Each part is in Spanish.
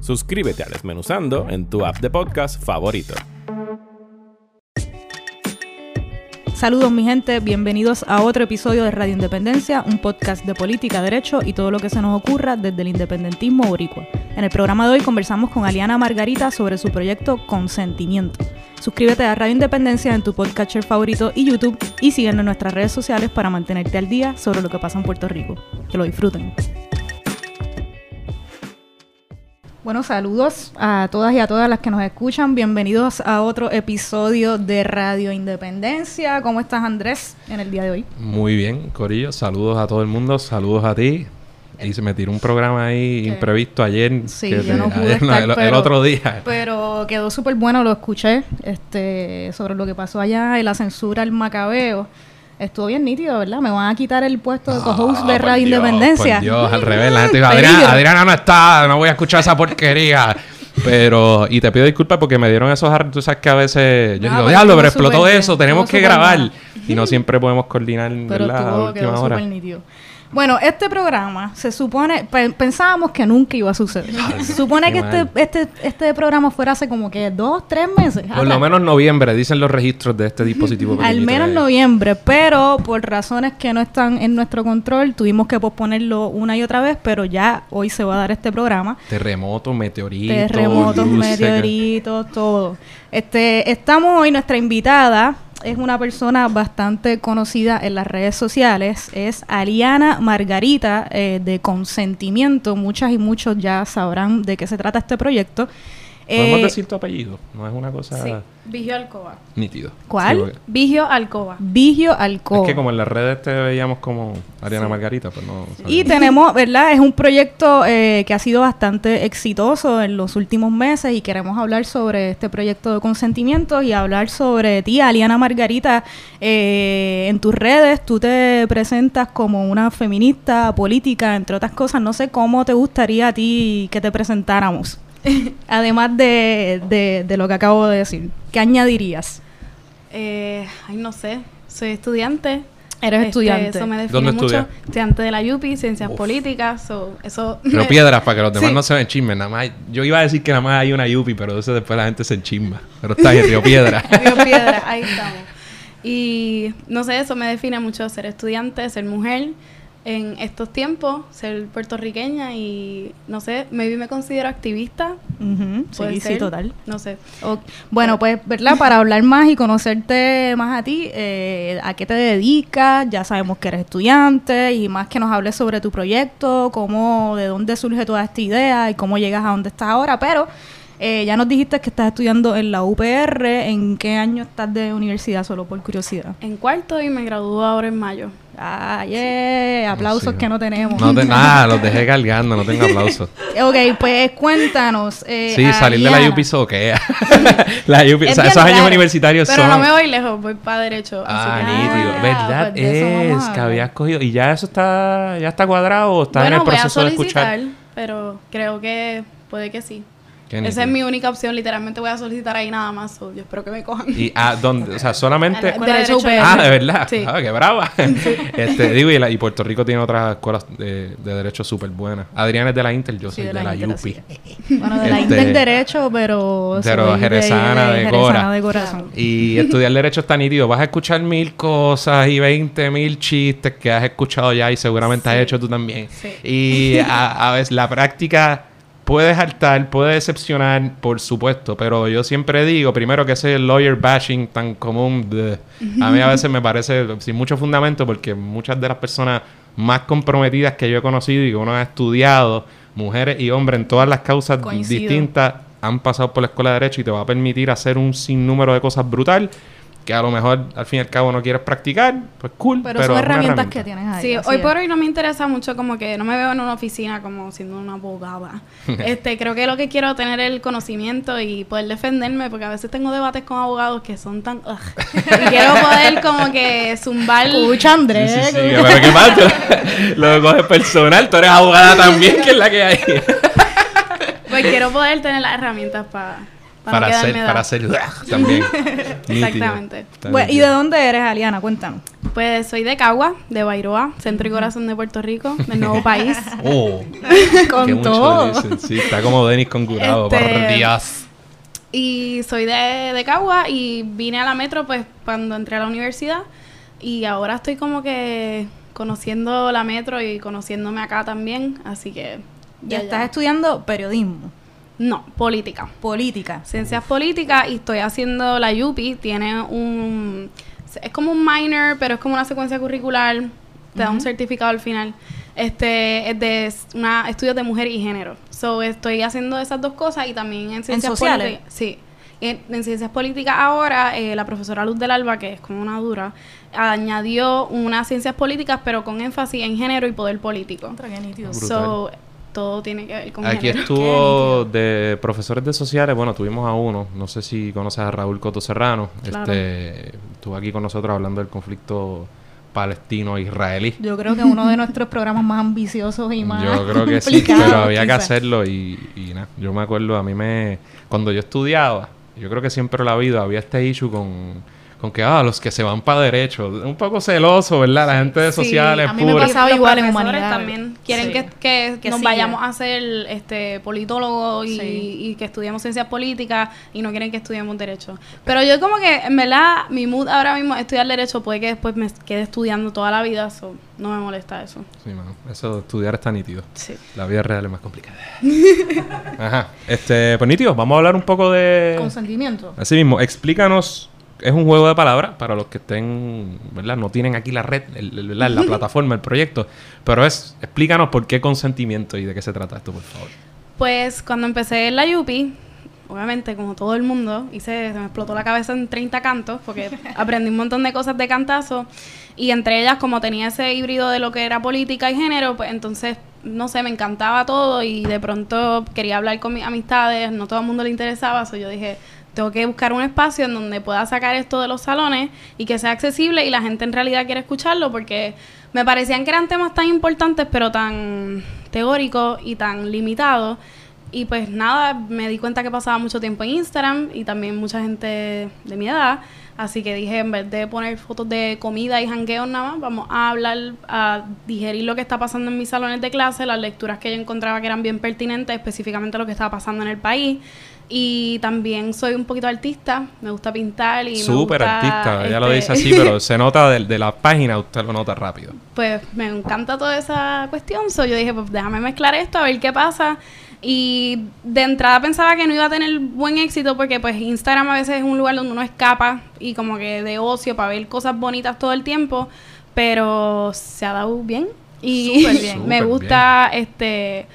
Suscríbete a Desmenuzando en tu app de podcast favorito. Saludos mi gente, bienvenidos a otro episodio de Radio Independencia, un podcast de política, derecho y todo lo que se nos ocurra desde el independentismo boricua. En el programa de hoy conversamos con Aliana Margarita sobre su proyecto Consentimiento. Suscríbete a Radio Independencia en tu podcatcher favorito y YouTube y síguenos en nuestras redes sociales para mantenerte al día sobre lo que pasa en Puerto Rico. Que lo disfruten. Bueno, saludos a todas y a todas las que nos escuchan. Bienvenidos a otro episodio de Radio Independencia. ¿Cómo estás, Andrés, en el día de hoy? Muy bien, Corillo. Saludos a todo el mundo. Saludos a ti. Y se me tiró un programa ahí imprevisto ayer. Sí, yo no pude estar, el, el, otro día. Pero quedó súper bueno, lo escuché, este, sobre lo que pasó allá y la censura al macabeo. Estuvo bien nítido, ¿verdad? Me van a quitar el puesto de co-host de Radio Dios, Independencia. Dios, al revés. La gente dijo, Adriana, Adriana no está, no voy a escuchar esa porquería. Pero, y te pido disculpas porque me dieron esos tú sabes que a veces yo digo, diablo, pero explotó eso, tenemos que grabar. Y no siempre podemos coordinar, Pero ¿verdad? a estuvo, quedó última hora. Bueno, este programa se supone, pe- pensábamos que nunca iba a suceder. Se supone que este, este, este programa fuera hace como que dos, tres meses. Por lo menos noviembre, dicen los registros de este dispositivo. Al menos noviembre, pero por razones que no están en nuestro control, tuvimos que posponerlo una y otra vez, pero ya hoy se va a dar este programa. Terremotos, meteoritos. Terremotos, meteoritos, todo. Este, estamos hoy, nuestra invitada es una persona bastante conocida en las redes sociales, es Ariana Margarita eh, de Consentimiento. Muchas y muchos ya sabrán de qué se trata este proyecto. Podemos Eh, decir tu apellido, no es una cosa Sí, Vigio Alcoba. nítido. ¿Cuál? Sí, porque- Vigio Alcoba. Vigio Alcoba. Es que como en las redes te veíamos como Ariana Margarita, pues no. Y tenemos, ¿verdad? Es un proyecto eh, que ha sido bastante exitoso en los últimos meses y queremos hablar sobre este proyecto de consentimiento y hablar sobre ti, Aliana Margarita. Eh, en tus redes tú te presentas como una feminista política, entre otras cosas. No sé cómo te gustaría a ti que te presentáramos. Además de, de, de lo que acabo de decir. ¿Qué añadirías? Eh, ay, no sé. Soy estudiante. Eres Este, estudiante. Eso me define ¿Dónde mucho. estudias? Estudiante de la UPI, Ciencias Uf. Políticas. so, eso Pero piedras para que los demás Sí. no se ven chismes. Nada más. Yo iba a decir que nada más hay una Yupi, pero eso después la gente se enchisma. Pero está bien, Río Piedra. Río Piedra, ahí estamos. Y no sé, eso me define mucho ser estudiante, ser mujer en estos tiempos, ser puertorriqueña y no sé, maybe me considero activista. Puede Sí, sí, total. No sé. Bueno, pues, ¿verdad? Para hablar más y conocerte más a ti, eh, ¿a qué te dedicas? Ya sabemos que eres estudiante y más que nos hables sobre tu proyecto, cómo, de dónde surge toda esta idea y cómo llegas a donde estás ahora, pero eh, ya nos dijiste que estás estudiando en la UPR, ¿en qué año estás de universidad? Solo por curiosidad. En cuarto y me gradúo ahora en mayo. Ah, yeah, aplausos Sí. que no tenemos. No te, nada, los dejé cargando, no tengo aplausos. ok, pues cuéntanos. eh, Sí, salir de la. Yupi soquea. la Yupi, o sea, esos años universitarios Pero son. no me voy lejos, voy para derecho. Ah, nítido. Ah, ¿Verdad? pues de es que habías cogido. ¿Y ya eso está, ya está cuadrado o bueno, en el proceso voy de a solicitar, escuchar? pero creo que puede que sí. Qué Esa nítido. es mi única opción. Literalmente voy a solicitar ahí nada más. so, yo espero que me cojan. ¿Y a dónde? O sea, solamente. Derecho Derecho. Ah, de verdad. Sí. Ah, qué brava. este, digo, y, la- y Puerto Rico tiene otras escuelas de, de derecho súper buenas. Adrián es de la Inter, yo Sí, soy de de, la la, Inter, UPI. Bueno, de la Este, Inter Derecho, pero... pero soy jerezana de jerezana Cora. de corazón. Y estudiar derecho está nítido. Vas a escuchar mil cosas y 20 mil chistes que has escuchado ya y seguramente has hecho tú también. Sí. Y a, a veces la práctica puede hartar, puede decepcionar, por supuesto. Pero yo siempre digo, primero que ese lawyer bashing tan común, a mí a veces me parece sin mucho fundamento porque muchas de las personas más comprometidas que yo he conocido y que uno ha estudiado, mujeres y hombres en todas las causas Coincido. distintas, han pasado por la escuela de derecho y te va a permitir hacer un sinnúmero de cosas brutal que a lo mejor al fin y al cabo no quieres practicar, pues cool. Pero, Pero, son herramientas herramienta. que tienes ahí. Sí, hoy es. por hoy no me interesa mucho como que no me veo en una oficina como siendo una abogada. este, creo que lo que quiero es tener el conocimiento y poder defenderme porque a veces tengo debates con abogados que son tan ugh. y quiero poder como que zumbar Escucha, Sí, Andrés. sí, sí, pero ¿qué pasa? Lo coges personal, tú eres abogada también, que es la que hay. pues quiero poder tener las herramientas para para, para no hacer, quedarme para hacer también. Exactamente. Bueno, ¿Y de dónde eres, Aliana? Cuéntanos. Pues soy de Cagua, de Bairoa, centro y corazón de Puerto Rico, del nuevo país. Oh, Con todo. dicen. Sí, está como Denis con curado Este, por días. Y soy de, de Cagua y vine a la metro pues cuando entré a la universidad y ahora estoy como que conociendo la metro y conociéndome acá también, así que Ya estás estudiando periodismo, No, política. política. Ciencias políticas y estoy haciendo la UPI, tiene un es como un minor, pero es como una secuencia curricular, te da un certificado al final. Este es de una estudios de mujer y género. So estoy haciendo esas dos cosas y también en ciencias sociales? políticas. Sí. En, en ciencias políticas ahora eh, la profesora Luz del Alba, que es como una dura, añadió unas ciencias políticas pero con énfasis en género y poder político. Brutal. So todo tiene que ver con Aquí género. estuvo de profesores de sociales, bueno, tuvimos a uno, no sé si conoces a Raúl Coto Serrano, Claro. este, estuvo aquí con nosotros hablando del conflicto palestino-israelí. Yo creo que uno de nuestros programas más ambiciosos y más Yo creo que sí, pero había que hacerlo y, y nada. Yo me acuerdo, a mí me... Cuando yo estudiaba, yo creo que siempre en la vida había este issue con, con que, ah, los que se van para derecho. Un poco celoso, ¿verdad? La gente de Sí, sociales a mí me pura. pasaba igual en humanidades. también quieren Sí. que, que Que nos siga. vayamos a ser este politólogos y, Sí. y que estudiemos ciencias políticas y no quieren que estudiemos derecho. Pero yo como que, en verdad, mi mood ahora mismo es estudiar derecho, puede que después me quede estudiando toda la vida, so, no me molesta eso. Sí, mano. Eso de estudiar está nítido. Sí. La vida real es más complicada. Ajá. Este, pues nítido, vamos a hablar un poco de... Consentimiento. Así mismo, explícanos. Es un juego de palabras para los que estén, ¿verdad? No tienen aquí la red, el- el- la plataforma, el proyecto. Pero es, explícanos por qué consentimiento y de qué se trata esto, por favor. Pues cuando empecé en la UPI, obviamente como todo el mundo, hice, se me explotó la cabeza en 30 cantos porque aprendí un montón de cosas de cantazo y entre ellas como tenía ese híbrido de lo que era política y género, pues entonces, no sé, me encantaba todo y de pronto quería hablar con mis amistades, no todo el mundo le interesaba, so yo dije, tengo que buscar un espacio en donde pueda sacar esto de los salones y que sea accesible y la gente en realidad quiere escucharlo porque me parecían que eran temas tan importantes pero tan teóricos y tan limitados y pues nada, me di cuenta que pasaba mucho tiempo en Instagram y también mucha gente de mi edad. Así que dije, en vez de poner fotos de comida y jangueos nada más, vamos a hablar, a digerir lo que está pasando en mis salones de clase, las lecturas que yo encontraba que eran bien pertinentes, específicamente lo que estaba pasando en el país. Y también soy un poquito artista, me gusta pintar y Súper artista, ella lo este, dice así, pero se nota de, de la página, usted lo nota rápido. pues me encanta toda esa cuestión. So yo dije, pues déjame mezclar esto, a ver qué pasa. Y de entrada pensaba que no iba a tener buen éxito porque pues Instagram a veces es un lugar donde uno escapa y como que de ocio para ver cosas bonitas todo el tiempo, pero se ha dado bien y Súper bien. me gusta este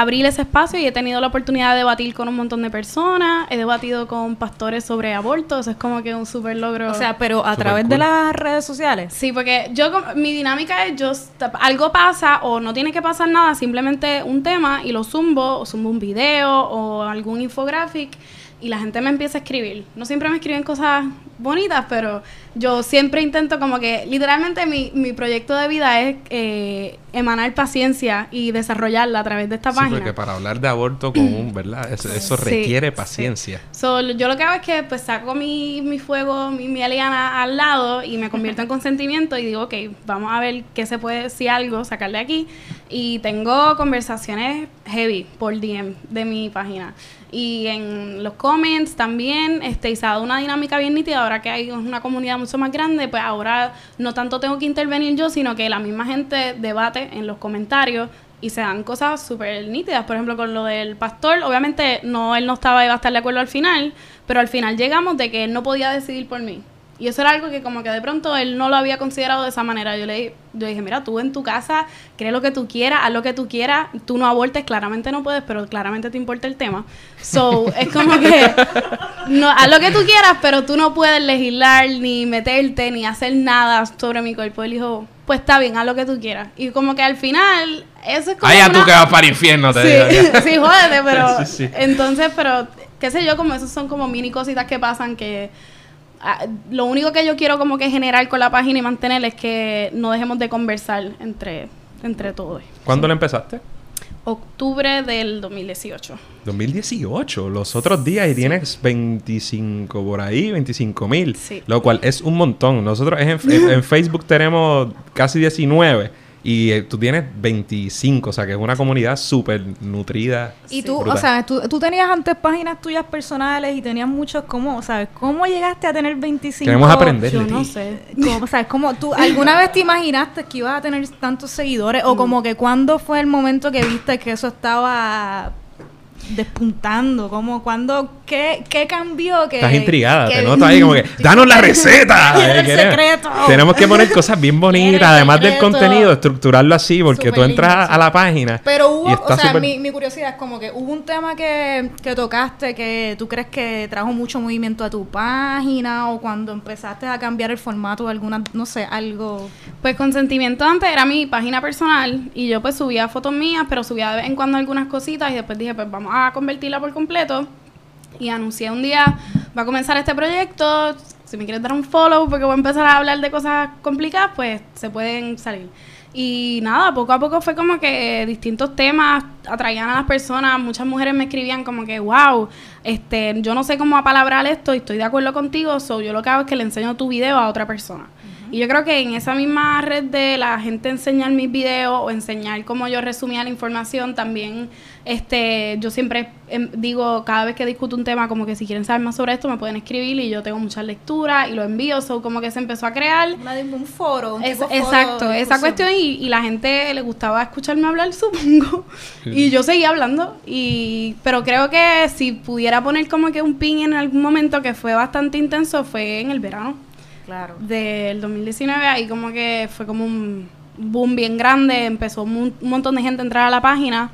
abrir ese espacio y he tenido la oportunidad de debatir con un montón de personas, he debatido con pastores sobre aborto, eso es como que un súper logro. O sea, pero a través cool. de las redes sociales. Sí, porque yo mi dinámica es yo algo pasa o no tiene que pasar nada, simplemente un tema y lo zumbo, o zumbo un video o algún infographic y la gente me empieza a escribir. No siempre me escriben cosas bonitas, pero yo siempre intento como que literalmente mi, mi proyecto de vida es eh, emanar paciencia y desarrollarla a través de esta Sí, página. porque para hablar de aborto con un, ¿verdad? Eso, eso Sí, requiere sí. paciencia. So, lo- yo lo que hago es que pues saco mi, mi fuego, mi, mi aliana al lado y me convierto en consentimiento y digo, ok, vamos a ver qué se puede, si algo, sacarle aquí. Y tengo conversaciones heavy por DM de mi página. Y en los comments también, este, y se ha dado una dinámica bien nítida, ahora que hay una comunidad mucho más grande, pues ahora no tanto tengo que intervenir yo, sino que la misma gente debate en los comentarios y se dan cosas súper nítidas. Por ejemplo, con lo del pastor, obviamente no él no estaba iba a estar de acuerdo al final, pero al final llegamos de que él no podía decidir por mí. Y eso era algo que como que de pronto él no lo había considerado de esa manera. Yo le yo dije, mira, tú en tu casa, cree lo que tú quieras, haz lo que tú quieras, tú no abortes, claramente no puedes, pero claramente te importa el tema. So, es como que no, haz lo que tú quieras, pero tú no puedes legislar, ni meterte, ni hacer nada sobre mi cuerpo. Él dijo, pues está bien, haz lo que tú quieras. Y como que al final, eso es como. Ay, ya una- tú que vas para el infierno, te Sí, digo. sí, jódete, pero. Sí, sí. Entonces, pero, qué sé yo, como esos son como mini cositas que pasan que. Ah, lo único que yo quiero como que generar con la página y mantener es que no dejemos de conversar entre, entre todos. ¿Cuándo le empezaste? Octubre del 2018. 2018, los otros días y tienes 25 por ahí, 25 mil, Sí. lo cual es un montón. Nosotros en, en- en Facebook tenemos casi 19 y eh, tú tienes 25, o sea que es una comunidad súper nutrida. Y tú, Brutal. o sea, tú, tú tenías antes páginas tuyas personales y tenías muchos, ¿cómo, sabes? ¿Cómo llegaste a tener 25? Queremos aprender Yo de no ti. sé. ¿Cómo, sabes, cómo tú alguna vez te imaginaste que ibas a tener tantos seguidores? ¿O como que cuándo fue el momento que viste que eso estaba despuntando? como cuando ¿Qué, qué cambió? Que, Estás intrigada, que- te noto ahí como que, ¡danos la receta! El secreto. Tenemos que poner cosas bien bonitas, además del contenido, estructurarlo así, porque tú Súper entras lindo, a, sí. a la página. Pero y hubo, está o sea, mi, mi curiosidad es como que hubo un tema que, que tocaste que tú crees que trajo mucho movimiento a tu página o cuando empezaste a cambiar el formato de alguna, no sé, algo... Pues Consentimiento antes era mi página personal y yo pues subía fotos mías, pero subía de vez en cuando algunas cositas y después dije, pues vamos a convertirla por completo. Y anuncié un día, va a comenzar este proyecto, si me quieres dar un follow porque voy a empezar a hablar de cosas complicadas, pues se pueden salir. Y nada, poco a poco fue como que distintos temas atraían a las personas. Muchas mujeres me escribían como que, wow, este, yo no sé cómo apalabrar esto y estoy de acuerdo contigo, so yo lo que hago es que le enseño tu video a otra persona. Y yo creo que en esa misma red de la gente enseñar mis videos o enseñar cómo yo resumía la información, también este yo siempre em, digo, cada vez que discuto un tema, como que si quieren saber más sobre esto, me pueden escribir y yo tengo muchas lecturas y lo envío, so como que se empezó a crear. Un foro, un Es- tipo exacto, esa cuestión y, y la gente le gustaba escucharme hablar, supongo. Y yo seguía hablando. y Pero creo que si pudiera poner como que un pin en algún momento que fue bastante intenso, fue en el verano Claro. del 2019. Ahí como que fue como un boom bien grande. Empezó un, montón de gente a entrar a la página.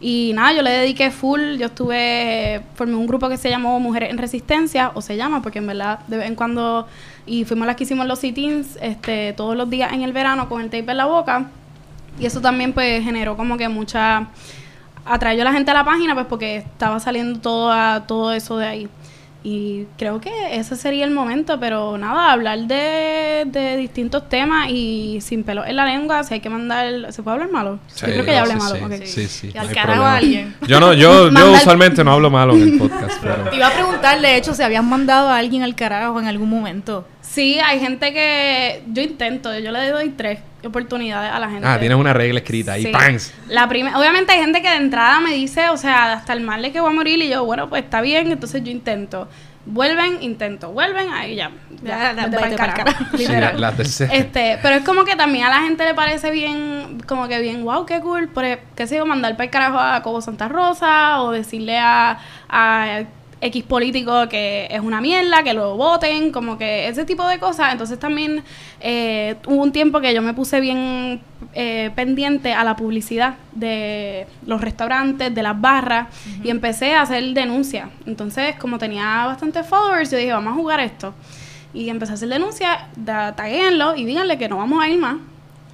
Y nada, yo le dediqué full. Yo estuve, formé un grupo que se llamó Mujeres en Resistencia, o se llama, porque en verdad de vez en cuando, y fuimos las que hicimos los sit-ins este, todos los días en el verano con el tape en la boca. Y eso también pues generó como que mucha... Atrayó a la gente a la página pues porque estaba saliendo todo, a- todo eso de ahí. Y creo que ese sería el momento, pero nada, hablar de, de distintos temas y sin pelo en la lengua, si hay que mandar... ¿Se puede hablar malo? yo creo que ya hablé sí, malo. Sí, ok. sí, sí, Y no al hay carajo a alguien. Yo no, yo, yo usualmente no hablo malo en el podcast, pero... Te iba a preguntar, de hecho, si habían mandado a alguien al carajo en algún momento. Sí, hay gente que... Yo intento, yo le doy tres oportunidades a la gente. Ah, tienes una regla escrita ahí, Sí. ¡pangs! La primera, obviamente hay gente que de entrada me dice, o sea, hasta el mal de que voy a morir y yo, bueno, pues está bien, entonces yo intento. Vuelven, intento, vuelven, ahí ya. Ya, Sí, la tercera. Este, pero es como que también a la gente le parece bien, como que bien, wow, qué cool, por, e- qué sé yo, mandar para el carajo a Cobo Santa Rosa o decirle a, a X político que es una mierda, que lo voten, como que ese tipo de cosas. Entonces también eh, hubo un tiempo que yo me puse bien eh, pendiente a la publicidad de los restaurantes, de las barras, y empecé a hacer denuncias. Entonces, como tenía bastantes followers, yo dije, vamos a jugar esto. Y empecé a hacer denuncias, taguéenlo y díganle que no vamos a ir más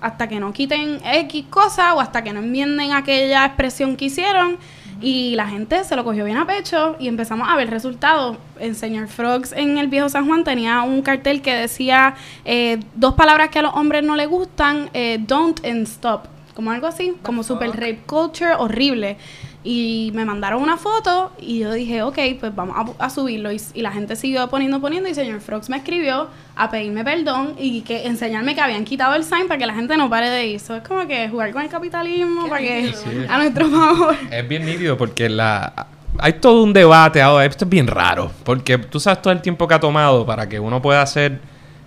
hasta que no quiten X cosa o hasta que no enmienden aquella expresión que hicieron. Y la gente se lo cogió bien a pecho y empezamos a ver resultados. El señor Frogs en el viejo San Juan tenía un cartel que decía eh, dos palabras que a los hombres no les gustan, eh, don't and stop. Como algo así, como super rape culture horrible. Y me mandaron una foto y yo dije, ok, pues vamos a, a subirlo. Y, y la gente siguió poniendo, poniendo. Y señor Frogs me escribió a pedirme perdón y que enseñarme que habían quitado el sign para que la gente no pare de ir. Eso es como que jugar con el capitalismo para que Sí. a nuestro favor. Es bien nítido porque la hay todo un debate ahora. Esto es bien raro. Porque tú sabes todo el tiempo que ha tomado para que uno pueda hacer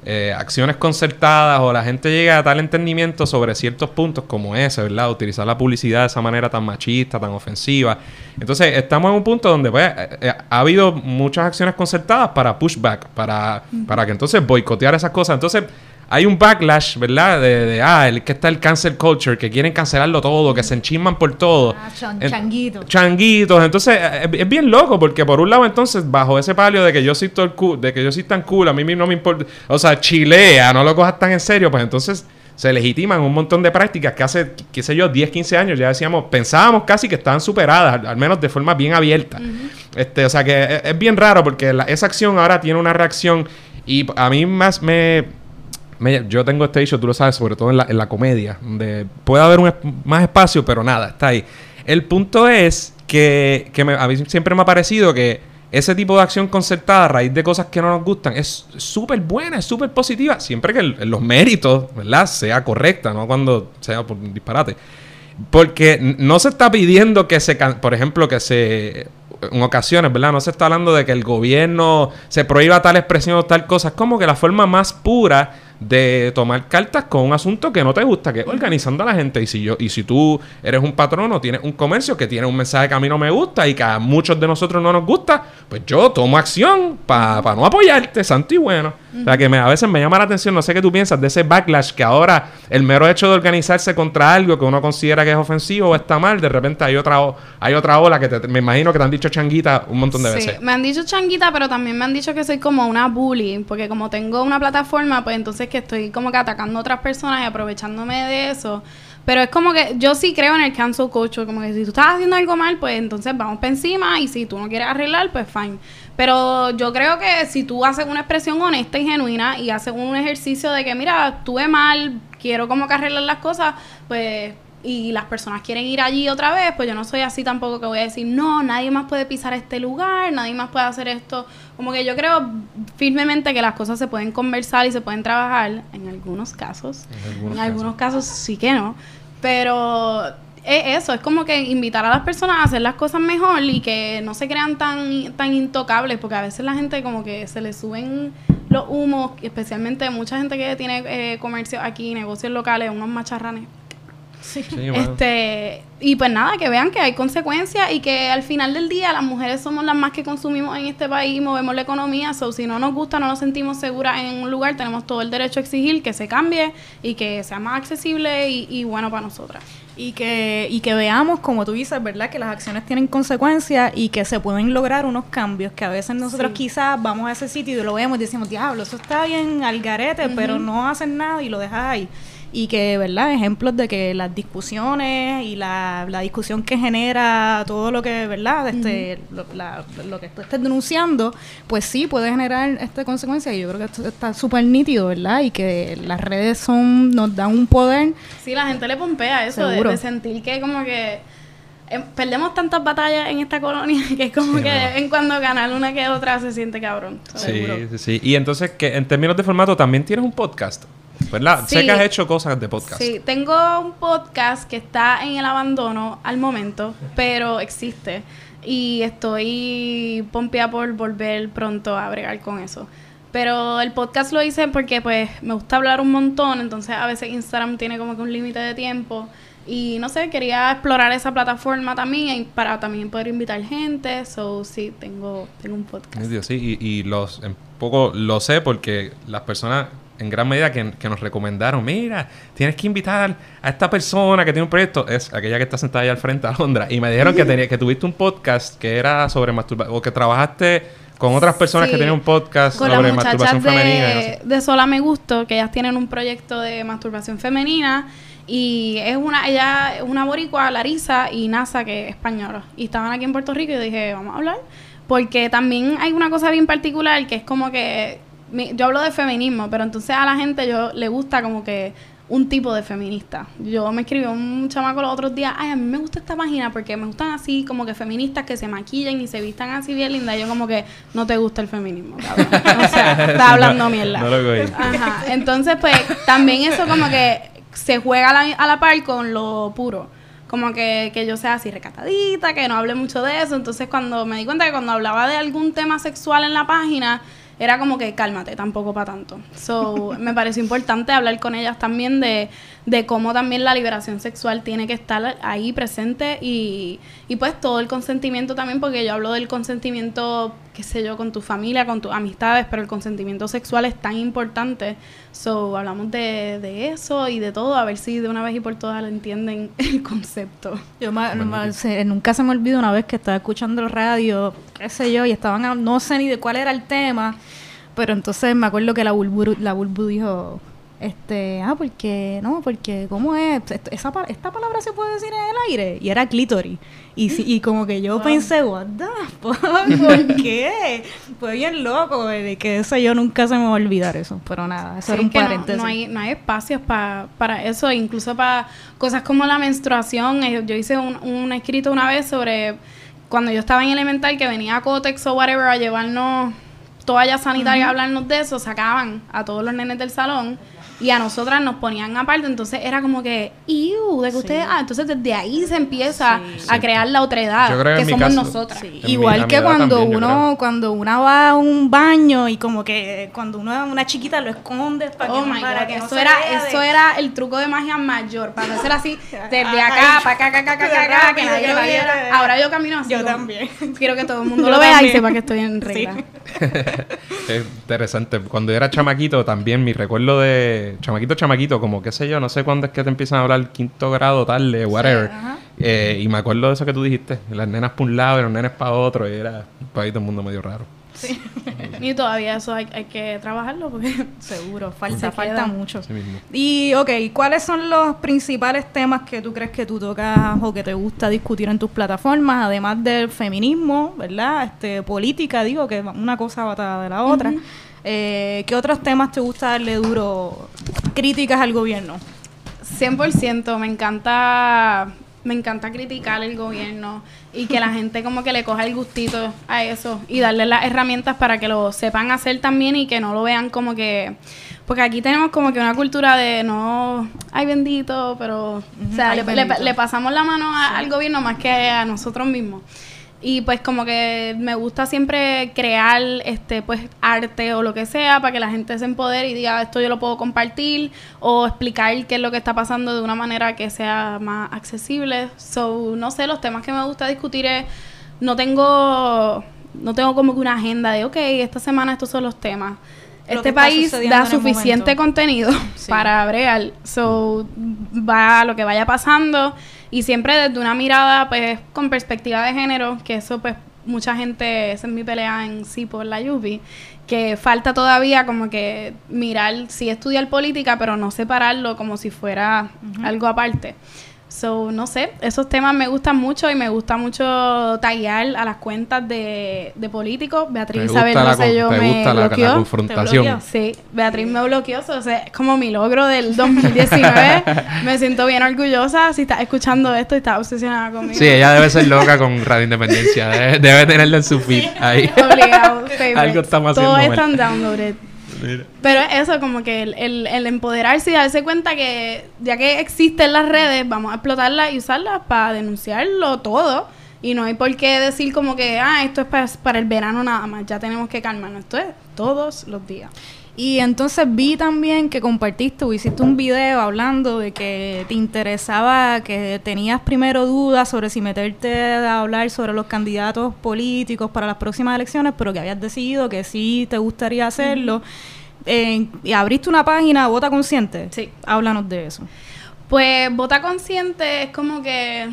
eh, acciones concertadas o la gente llegue a tal entendimiento sobre ciertos puntos como ese, ¿verdad? Utilizar la publicidad de esa manera tan machista, tan ofensiva. Entonces, estamos en un punto donde pues, eh, eh, ha habido muchas acciones concertadas para pushback, para, para que entonces boicotear esas cosas. Entonces, hay un backlash, ¿verdad? De, de, ah, el que está el cancel culture, que quieren cancelarlo todo, que se enchisman por todo. Ah, chan- changuitos. Changuitos. Entonces, eh, es, es bien loco, porque por un lado, entonces, bajo ese palio de que yo soy todo cool, de que yo soy tan cool, a mí no me importa. O sea, chilea, no lo cojas tan en serio, pues entonces se legitiman un montón de prácticas que hace, qué sé yo, 10, 15 años ya decíamos, pensábamos casi que estaban superadas, al, al menos de forma bien abierta. este, o sea que es, es bien raro porque la- esa acción ahora tiene una reacción y a mí más me, yo tengo este issue, tú lo sabes, sobre todo en la, en la comedia, donde puede haber un más espacio, pero nada, está ahí. El punto es que, que a mí siempre me ha parecido que ese tipo de acción concertada a raíz de cosas que no nos gustan es súper buena, es súper positiva, siempre que los méritos, ¿verdad?, sea correcta, no cuando sea por un disparate. Porque no se está pidiendo que se, por ejemplo, que se, en ocasiones, ¿verdad? No se está hablando de que el gobierno se prohíba tal expresión o tal cosa. Es como que la forma más pura de tomar cartas con un asunto que no te gusta, que es organizando a la gente. Y si yo, y si tú eres un patrón o tienes un comercio que tiene un mensaje que a mí no me gusta y que a muchos de nosotros no nos gusta, pues yo tomo acción para no apoyarte, santo y bueno. O sea que me- a veces me llama la atención, no sé qué tú piensas de ese backlash que ahora el mero hecho de organizarse contra algo que uno considera que es ofensivo o está mal, de repente hay otra o- hay otra ola que te- me imagino que te han dicho changuita un montón de Sí, veces. me han dicho changuita, pero también me han dicho que soy como una bully, porque como tengo una plataforma, pues entonces que estoy como que atacando a otras personas y aprovechándome de eso. Pero es como que yo sí creo en el cancel culture, como que si tú estás haciendo algo mal, pues entonces vamos para encima y si tú no quieres arreglar, pues fine. Pero yo creo que si tú haces una expresión honesta y genuina y haces un ejercicio de que, mira, estuve mal, quiero como que arreglar las cosas, pues y las personas quieren ir allí otra vez, pues yo no soy así tampoco que voy a decir, no, nadie más puede pisar este lugar, nadie más puede hacer esto. Como que yo creo firmemente que las cosas se pueden conversar y se pueden trabajar, en algunos casos. En algunos, casos. sí que no. Pero es eso, es como que invitar a las personas a hacer las cosas mejor y que no se crean tan, tan intocables, porque a veces la gente como que se le suben los humos, especialmente mucha gente que tiene eh, comercios aquí, negocios locales, unos macharranes. Sí. Este, y pues nada, que vean que hay consecuencias y que al final del día las mujeres somos las más que consumimos en este país, movemos la economía, so si no nos gusta, no nos sentimos seguras en un lugar, tenemos todo el derecho a exigir que se cambie y que sea más accesible y, y bueno para nosotras. Y que, y que veamos, como tú dices, ¿verdad? Que las acciones tienen consecuencias y que se pueden lograr unos cambios que a veces nosotros Sí. quizás vamos a ese sitio y lo vemos y decimos, diablo, eso está bien al garete, pero no hacen nada y lo dejas ahí. Y que, ¿verdad? Ejemplos de que las discusiones y la, la discusión que genera todo lo que, ¿verdad? Este, lo, la- lo que tú estés denunciando, pues sí puede generar esta consecuencia. Y yo creo que esto está súper nítido, ¿verdad? Y que las redes son nos dan un poder Sí, la gente le pompea eso, de, de sentir que como que eh, perdemos tantas batallas en esta colonia que es como Sí, que de vez en cuando ganar una que otra se siente cabrón. Sí, sí, sí. Y entonces, que en términos de formato, también tienes un podcast, ¿verdad? Sé que has hecho cosas de podcast. Sí, tengo un podcast que está en el abandono al momento, pero existe. Y estoy pompeada por volver pronto a bregar con eso. Pero el podcast lo hice porque pues me gusta hablar un montón, entonces a veces Instagram tiene como que un límite de tiempo. Y no sé, quería explorar esa plataforma también para también poder invitar gente. So sí, tengo, tengo un podcast. Sí, y, y los, un poco lo sé porque las personas en gran medida que, que nos recomendaron, mira, tienes que invitar a esta persona que tiene un proyecto, es aquella que está sentada ahí al frente, Alondra, y me dijeron que, tenía, que tuviste un podcast que era sobre masturbación, o que trabajaste con otras personas que tienen un podcast con sobre las masturbación de, femenina. y no sé. de Sola Me Gusto, que ellas tienen un proyecto de masturbación femenina y es una ella es una boricua, Larisa y Nasa que es española y estaban aquí en Puerto Rico y dije, vamos a hablar porque también hay una cosa bien particular que es como que yo hablo de feminismo, pero entonces a la gente yo le gusta como que un tipo de feminista. Yo me escribió un chamaco los otros días, ay, a mí me gusta esta página porque me gustan así como que feministas que se maquillan y se vistan así bien linda. Y yo como que no te gusta el feminismo, cabrón. O sea, está hablando mierda. No lo. Ajá. Entonces, pues, también eso como que se juega a la, a la par con lo puro. Como que, que yo sea así recatadita, que no hable mucho de eso. Entonces, cuando me di cuenta que cuando hablaba de algún tema sexual en la página, era como que cálmate, tampoco para tanto. So, me pareció importante hablar con ellas también de, de cómo también la liberación sexual tiene que estar ahí presente y, y pues todo el consentimiento también, porque yo hablo del consentimiento qué sé yo, con tu familia, con tus amistades, pero el consentimiento sexual es tan importante. So, hablamos de, de eso y de todo, a ver si de una vez y por todas lo entienden el concepto. Yo nunca se me olvida una vez que estaba escuchando el radio, qué sé yo, y estaban, no sé ni de cuál era el tema, pero entonces me acuerdo que la Bulbu, la Bulbu dijo, este, ah, porque, no, porque, ¿cómo es? Esa, esta palabra se puede decir en el aire. Y era clítoris. Y, y como que yo pensé, what the fuck, ¿por qué? Fue bien loco, de que eso yo nunca se me va a olvidar eso. Pero nada, eso era un paréntesis. No, hay, no hay espacios para eso, incluso para cosas como la menstruación. Eh, yo hice un, un escrito una vez sobre cuando yo estaba en elemental que venía Cotex o whatever a llevarnos toallas sanitarias a hablarnos de eso, sacaban a todos los nenes del salón y a nosotras nos ponían aparte, entonces era como que, ¡iu! De que ustedes, ah, entonces desde ahí se empieza a crear la otredad que, somos nosotras. Igual que cuando uno, cuando una va a un baño y como que cuando uno una chiquita lo esconde para oh que, para que eso era, eso era el truco de magia mayor, para hacer así, desde acá, para acá, acá, acá, acá, acá, que nadie lo viera. Ahora yo camino así. Yo también. Quiero que todo el mundo lo vea y sepa que estoy en regla. Es interesante. Cuando yo era chamaquito también mi recuerdo de chamaquito, chamaquito, como qué sé yo, no sé cuándo es que te empiezan a hablar quinto grado, tarde, whatever. Eh, y me acuerdo de eso que tú dijiste, las nenas para un lado y los nenes para otro, y era para ahí todo el mundo medio raro. Sí. y todavía eso hay, que trabajarlo porque seguro, falta, falta mucho. Y, ok, ¿cuáles son los principales temas que tú crees que tú tocas o que te gusta discutir en tus plataformas, además del feminismo, ¿verdad? Este, política, digo, que una cosa va de la otra. Eh, ¿Qué otros temas te gusta darle duro críticas al gobierno? 100%, me encanta me encanta criticar el gobierno y que la gente como que le coja el gustito a eso y darle las herramientas para que lo sepan hacer también y que no lo vean como que porque aquí tenemos como que una cultura de no ay bendito pero o sea le, pasamos la mano al gobierno más que a nosotros mismos y pues como que me gusta siempre crear este pues arte o lo que sea para que la gente se empodere y diga esto yo lo puedo compartir o explicar qué es lo que está pasando de una manera que sea más accesible. So, no sé, los temas que me gusta discutir es no tengo no tengo como que una agenda de ok, esta semana estos son los temas. este país da suficiente contenido para bregar. So, va lo que vaya pasando y siempre desde una mirada, pues, con perspectiva de género, que eso, pues, mucha gente, esa es mi pelea en sí por la Yupi, que falta todavía como que mirar, sí estudiar política, pero no separarlo como si fuera algo aparte. So, no sé, esos temas me gustan mucho y me gusta mucho tallar a las cuentas de, de políticos. Beatriz Isabel no sé yo me gusta bloqueó. La, confrontación. Sí, Beatriz me bloqueó, o sea, es como mi logro del 2019. me siento bien orgullosa si estás escuchando esto y estás obsesionada conmigo. Sí, ella debe ser loca con Radio Independencia. Debe, tenerlo en su feed ahí. Obligado. Algo estamos haciendo Todo están downloaded. Pero eso, como que el, el, empoderarse y darse cuenta que ya que existen las redes, vamos a explotarlas y usarlas para denunciarlo todo. Y no hay por qué decir como que, ah, esto es para, para el verano nada más, ya tenemos que calmarnos. Esto es todos los días. Y entonces vi también que compartiste o hiciste un video hablando de que te interesaba, que tenías primero dudas sobre si meterte a hablar sobre los candidatos políticos para las próximas elecciones, pero que habías decidido que sí te gustaría hacerlo. y abriste una página, Vota Consciente. Sí. Háblanos de eso. Pues Vota Consciente es como que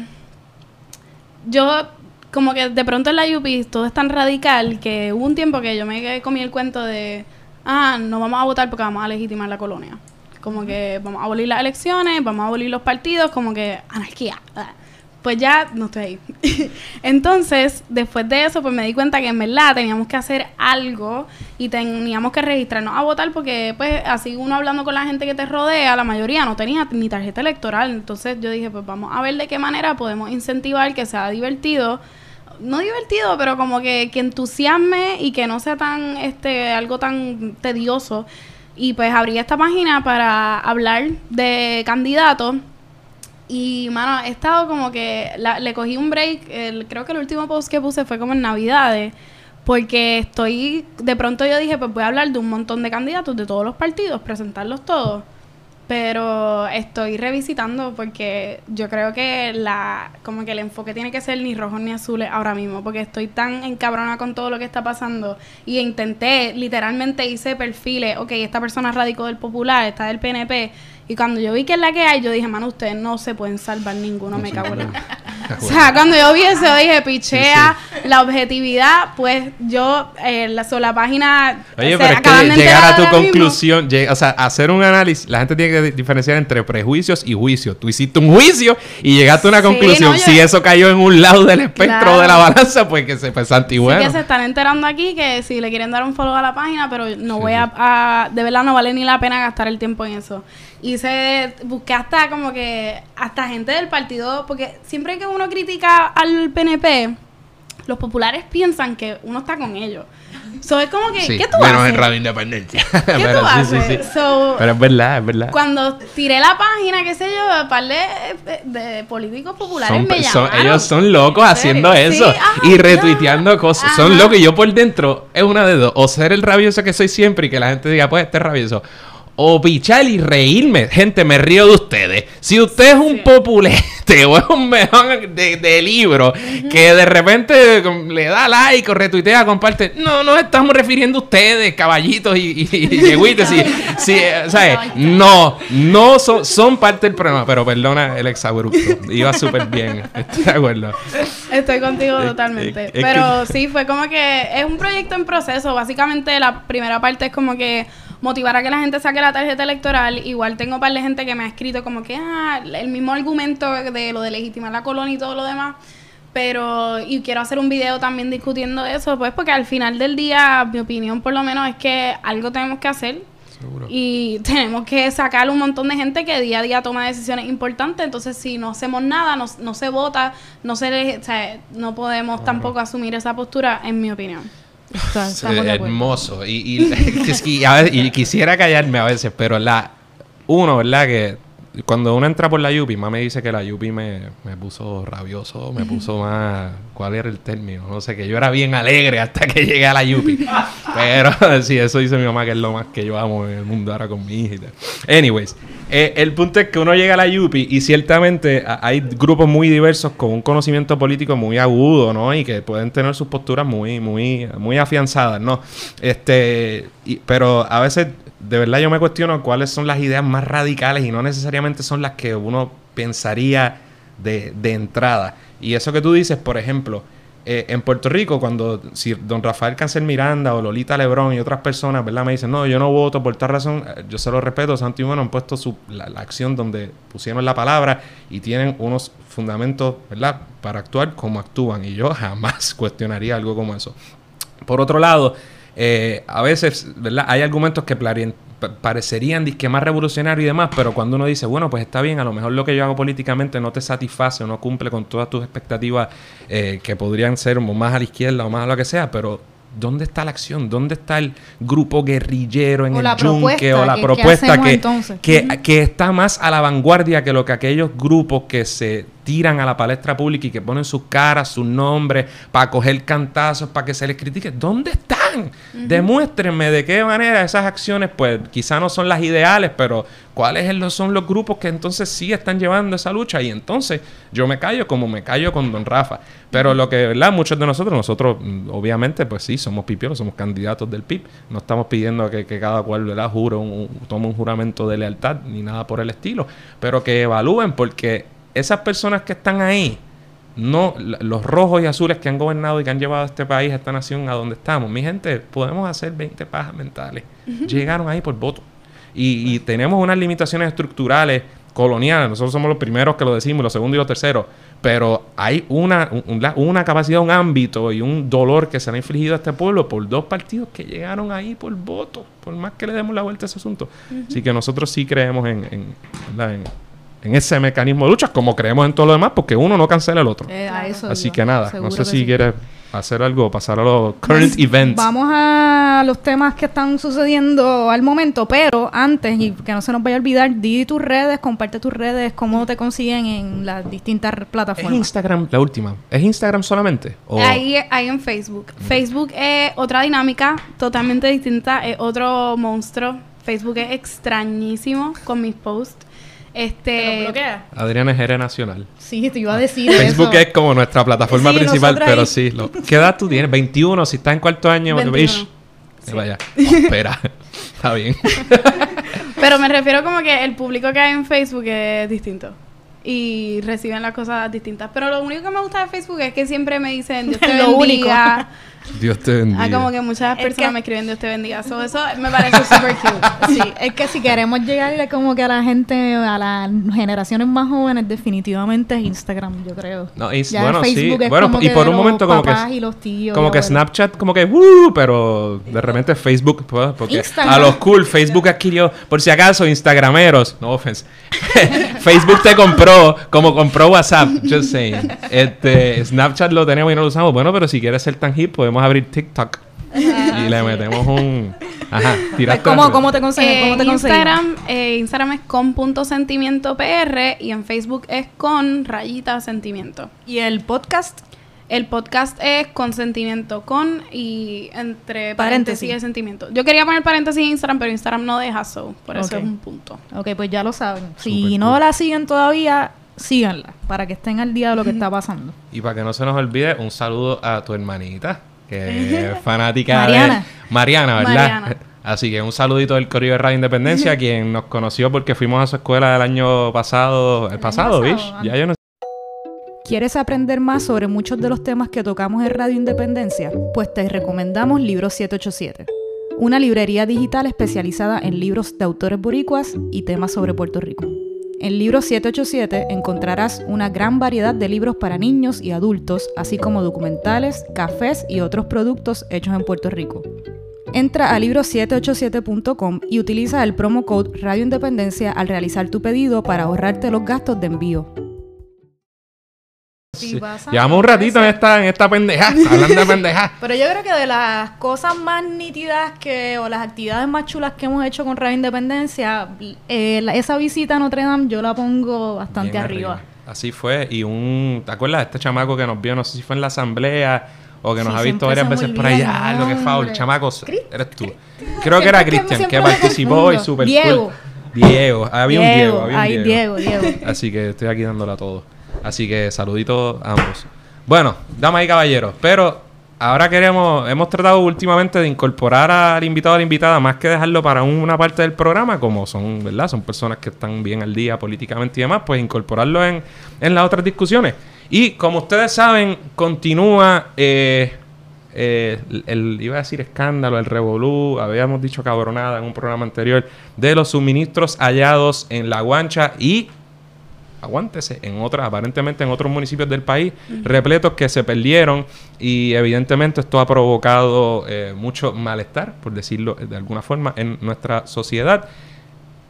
yo como que de pronto en la UPI todo es tan radical que hubo un tiempo que yo me comí el cuento de ah, no vamos a votar porque vamos a legitimar la colonia. Como que vamos a abolir las elecciones, vamos a abolir los partidos, como que anarquía. Pues ya no estoy ahí. Entonces, después de eso, pues me di cuenta que en verdad teníamos que hacer algo y teníamos que registrarnos a votar porque, pues, así uno hablando con la gente que te rodea, la mayoría no tenía ni tarjeta electoral. Entonces yo dije, pues vamos a ver de qué manera podemos incentivar que sea divertido no divertido, pero como que, que entusiasme y que no sea tan, este, algo tan tedioso. Y pues abrí esta página para hablar de candidatos. Y, mano, he estado como que le cogí un break. El, creo que el último post que puse fue como en Navidades. Porque estoy, de pronto yo dije, pues voy a hablar de un montón de candidatos de todos los partidos, presentarlos todos pero estoy revisitando porque yo creo que la como que el enfoque tiene que ser ni rojo ni azul ahora mismo porque estoy tan encabrona con todo lo que está pasando y intenté literalmente hice perfiles ok esta persona radicó del popular está del PNP y cuando yo vi que es la que hay yo dije mano ustedes no se pueden salvar ninguno me cago en la o sea, cuando yo vi eso dije, pichea, la objetividad, pues yo, eh, la sola página... Oye, pero es que de llegar a tu conclusión, o sea, hacer un análisis, la gente tiene que diferenciar entre prejuicios y juicios. Tú hiciste un juicio y llegaste a una Sí, conclusión. no, yo- Si eso cayó en un lado del espectro Claro. de la balanza, pues que se pues Sí antigüeno. que se están enterando aquí que si le quieren dar un follow a la página, pero no voy a, a- De verdad no vale ni la pena gastar el tiempo en eso. Hice... Busqué hasta como que... Hasta gente del partido... Porque siempre que uno critica al PNP, los populares piensan que uno está con ellos. So, es como que... Sí, ¿Qué tú menos haces? en Radio Independencia. ¿Qué Pero tú haces? sí, sí. So, Pero es verdad, es verdad. cuando tiré la página, qué sé yo, un par de, políticos populares Son- me son- llamaron. ellos son locos ¿En haciendo eso y retuiteando cosas. Son locos. Y yo por dentro es una de dos. O ser el rabioso que soy siempre y que la gente diga, pues este es rabioso. O pichar y reírme. Gente, me río de ustedes. Si usted es un Sí. populete o es un mejor de, de libro que de repente com- le da like o retuitea, comparte. No, no estamos refiriendo a ustedes, caballitos y, y, y yegüites, sí, sí, eh, ¿sabes? No, no son, son parte del problema. Pero perdona el exabrupto. Iba súper bien. Estoy de acuerdo. Estoy contigo totalmente. Pero sí, fue como que es un proyecto en proceso. Básicamente la primera parte es como que motivar a que la gente saque la tarjeta electoral. Igual tengo un par de gente que me ha escrito como que, ah, el mismo argumento de lo de legitimar la colonia y todo lo demás. Pero, y quiero hacer un video también discutiendo eso, pues porque al final del día, mi opinión por lo menos es que algo tenemos que hacer. Seguro. Y tenemos que sacar un montón de gente que día a día toma decisiones importantes. Entonces, si no hacemos nada, no, no se vota, no se le- o sea, no podemos tampoco asumir esa postura, en mi opinión. Hermoso. Y, y, a y quisiera callarme a veces, pero la uno, ¿verdad? Que cuando uno entra por la Yupi, mamá me dice que la Yupi me, me puso rabioso, me puso más... ¿Cuál era el término? No sé, que yo era bien alegre hasta que llegué a la Yupi. pero sí, eso dice mi mamá que es lo más que yo amo en el mundo ahora con mi hija y tal. Anyways, eh, el punto es que uno llega a la Yupi y ciertamente hay grupos muy diversos con un conocimiento político muy agudo, ¿no? Y que pueden tener sus posturas muy, muy, muy afianzadas, ¿no? Este, y- pero a veces, de verdad, yo me cuestiono cuáles son las ideas más radicales y no necesariamente son las que uno pensaría de, de entrada. Y eso que tú dices, por ejemplo, eh, en Puerto Rico, cuando si don Rafael Cáncer Miranda o Lolita Lebrón y otras personas, ¿verdad? Me dicen, no, yo no voto por tal razón, eh, yo se lo respeto, Santo y Bueno han puesto su, la, la acción donde pusieron la palabra y tienen unos fundamentos, ¿verdad? Para actuar como actúan. Y yo jamás cuestionaría algo como eso. Por otro lado, eh, a veces, ¿verdad? Hay argumentos que parecerían disque más revolucionarios y demás, pero cuando uno dice, bueno, pues está bien, a lo mejor lo que yo hago políticamente no te satisface o no cumple con todas tus expectativas eh, que podrían ser más a la izquierda o más a lo que sea, pero ¿dónde está la acción? ¿Dónde está el grupo guerrillero en O el yunque o la ¿qué- qué propuesta que, que, que está más a la vanguardia que lo que aquellos grupos que se tiran a la palestra pública y que ponen sus caras, sus nombres, para coger cantazos, para que se les critique. ¿Dónde están? Demuéstrenme de qué manera esas acciones, pues quizá no son las ideales, pero cuáles son los grupos que entonces sí están llevando esa lucha. Y entonces yo me callo como me callo con don Rafa. Pero lo que, ¿verdad? Muchos de nosotros, nosotros mm, obviamente, pues sí, somos pipiolos, somos candidatos del PIB. No estamos pidiendo que, que cada cual, ¿verdad? Jure un, un- tome un juramento de lealtad ni nada por el estilo. Pero que evalúen porque esas personas que están ahí, no los rojos y azules que han gobernado y que han llevado a este país, a esta nación, a donde estamos. Mi gente, podemos hacer 20 pajas mentales. Llegaron ahí por voto. Y, y tenemos unas limitaciones estructurales coloniales. Nosotros somos los primeros que lo decimos, los segundos y los terceros. Pero hay una, un- una capacidad, un ámbito y un dolor que se le ha infligido a este pueblo por dos partidos que llegaron ahí por voto, por más que le demos la vuelta a ese asunto. Así que nosotros sí creemos en, en, ¿verdad? en- en ese mecanismo de lucha, como creemos en todo lo demás, porque uno no cancela el otro. Eh, a eso Así que nada, Seguro no sé si sí. quieres hacer algo, pasar a los current events. Vamos a los temas que están sucediendo al momento, pero antes, y que no se nos vaya a olvidar, di tus redes, comparte tus redes, cómo te consiguen en las distintas ¿Es plataformas. Instagram la última? ¿Es Instagram solamente? ¿O- Ahí, ahí en Facebook. Facebook es otra dinámica totalmente distinta, es otro monstruo. Facebook es extrañísimo con mis posts. ¿Te Este? Adriana es gerente nacional. Sí, te iba a decir Facebook eso. es como nuestra plataforma Sí, principal, pero ahí- sí. Lo, ¿Qué edad tú tienes? 21. Si estás en cuarto año, 21. ish, vaya. Espera. Está bien. Pero me refiero como que el público que hay en Facebook es distinto. Y reciben las cosas distintas. Pero lo único que me gusta de Facebook es que siempre me dicen Dios te Lo único. bendiga. Dios te bendiga. Ah, como que muchas Es personas que- me escriben Dios te bendiga. So, eso me parece súper cute. Sí, es que si queremos llegarle como que a la gente, a las generaciones más jóvenes, definitivamente es Instagram, yo creo. No, y- Ya bueno, sí. Es Bueno, como y que por de un los momento como que papás y los tíos como que. Snapchat como que ¡uh! pero de repente Facebook pues, porque Instagram. a los cool Facebook adquirió por si acaso instagrameros no offense Facebook te compró como compró WhatsApp just saying este Snapchat lo tenemos y no lo usamos bueno pero si quieres ser tan hip podemos abrir TikTok y le metemos un ajá Pues, tiraste ¿Cómo, ¿Cómo te conseguimos? Eh, ¿Cómo te en conseguimos? Instagram, eh, Instagram es con punto sentimiento PR y en Facebook es con rayita sentimiento. ¿Y el podcast? El podcast es consentimiento con y entre Paréntesis. paréntesis y sentimiento. Yo quería poner paréntesis en Instagram, pero Instagram no deja so, por eso es un punto. Ok, pues ya lo saben. Si no cool. la siguen todavía, síganla, para que estén al día de lo que está pasando. y para que no se nos olvide un saludo a tu hermanita que fanática Mariana. de Mariana ¿verdad? Mariana. Así que un saludito del Correo de Radio Independencia, quien nos conoció porque fuimos a su escuela el año pasado. El, pasado, antes. Ya yo no ¿Quieres aprender más sobre muchos de los temas que tocamos en Radio Independencia? Pues te recomendamos Libros 787, una librería digital especializada en libros de autores boricuas y temas sobre Puerto Rico. En Libros 787 encontrarás una gran variedad de libros para niños y adultos, así como documentales, cafés y otros productos hechos en Puerto Rico. Entra a libro787.com y utiliza el promo code Radio Independencia al realizar tu pedido para ahorrarte los gastos de envío. Sí. Llevamos un ratito en esta, en esta pendeja, hablando de pendeja. Pero yo creo que de las cosas más nítidas que, o las actividades más chulas que hemos hecho con Radio Independencia, eh, la- esa visita a Notre Dame yo la pongo bastante arriba. Así fue. Y un. ¿Te acuerdas de este chamaco que nos vio? No sé si fue en la asamblea o que nos Sí, ha visto varias veces por allá. Lo que faul, nombre. chamaco. Cris- Eres tú. Creo que era Cristian, que participó y súper Diego. cool. Diego. Había un Diego. Había un ay, Diego, Diego. Así que estoy aquí dándole a todos. Así que saluditos a ambos. Bueno, damas y caballeros, pero ahora queremos, hemos tratado últimamente de incorporar al invitado o la invitada más que dejarlo para una parte del programa, como son, ¿verdad? Son personas que están bien al día políticamente y demás, pues incorporarlo en, en las otras discusiones. Y como ustedes saben, continúa eh, eh, el, el- iba a decir escándalo, el revolú, habíamos dicho cabronada en un programa anterior, de los suministros hallados en La Guancha y aguántese, en otras, aparentemente en otros municipios del país, repletos que se perdieron y evidentemente esto ha provocado eh, mucho malestar, por decirlo de alguna forma, en nuestra sociedad.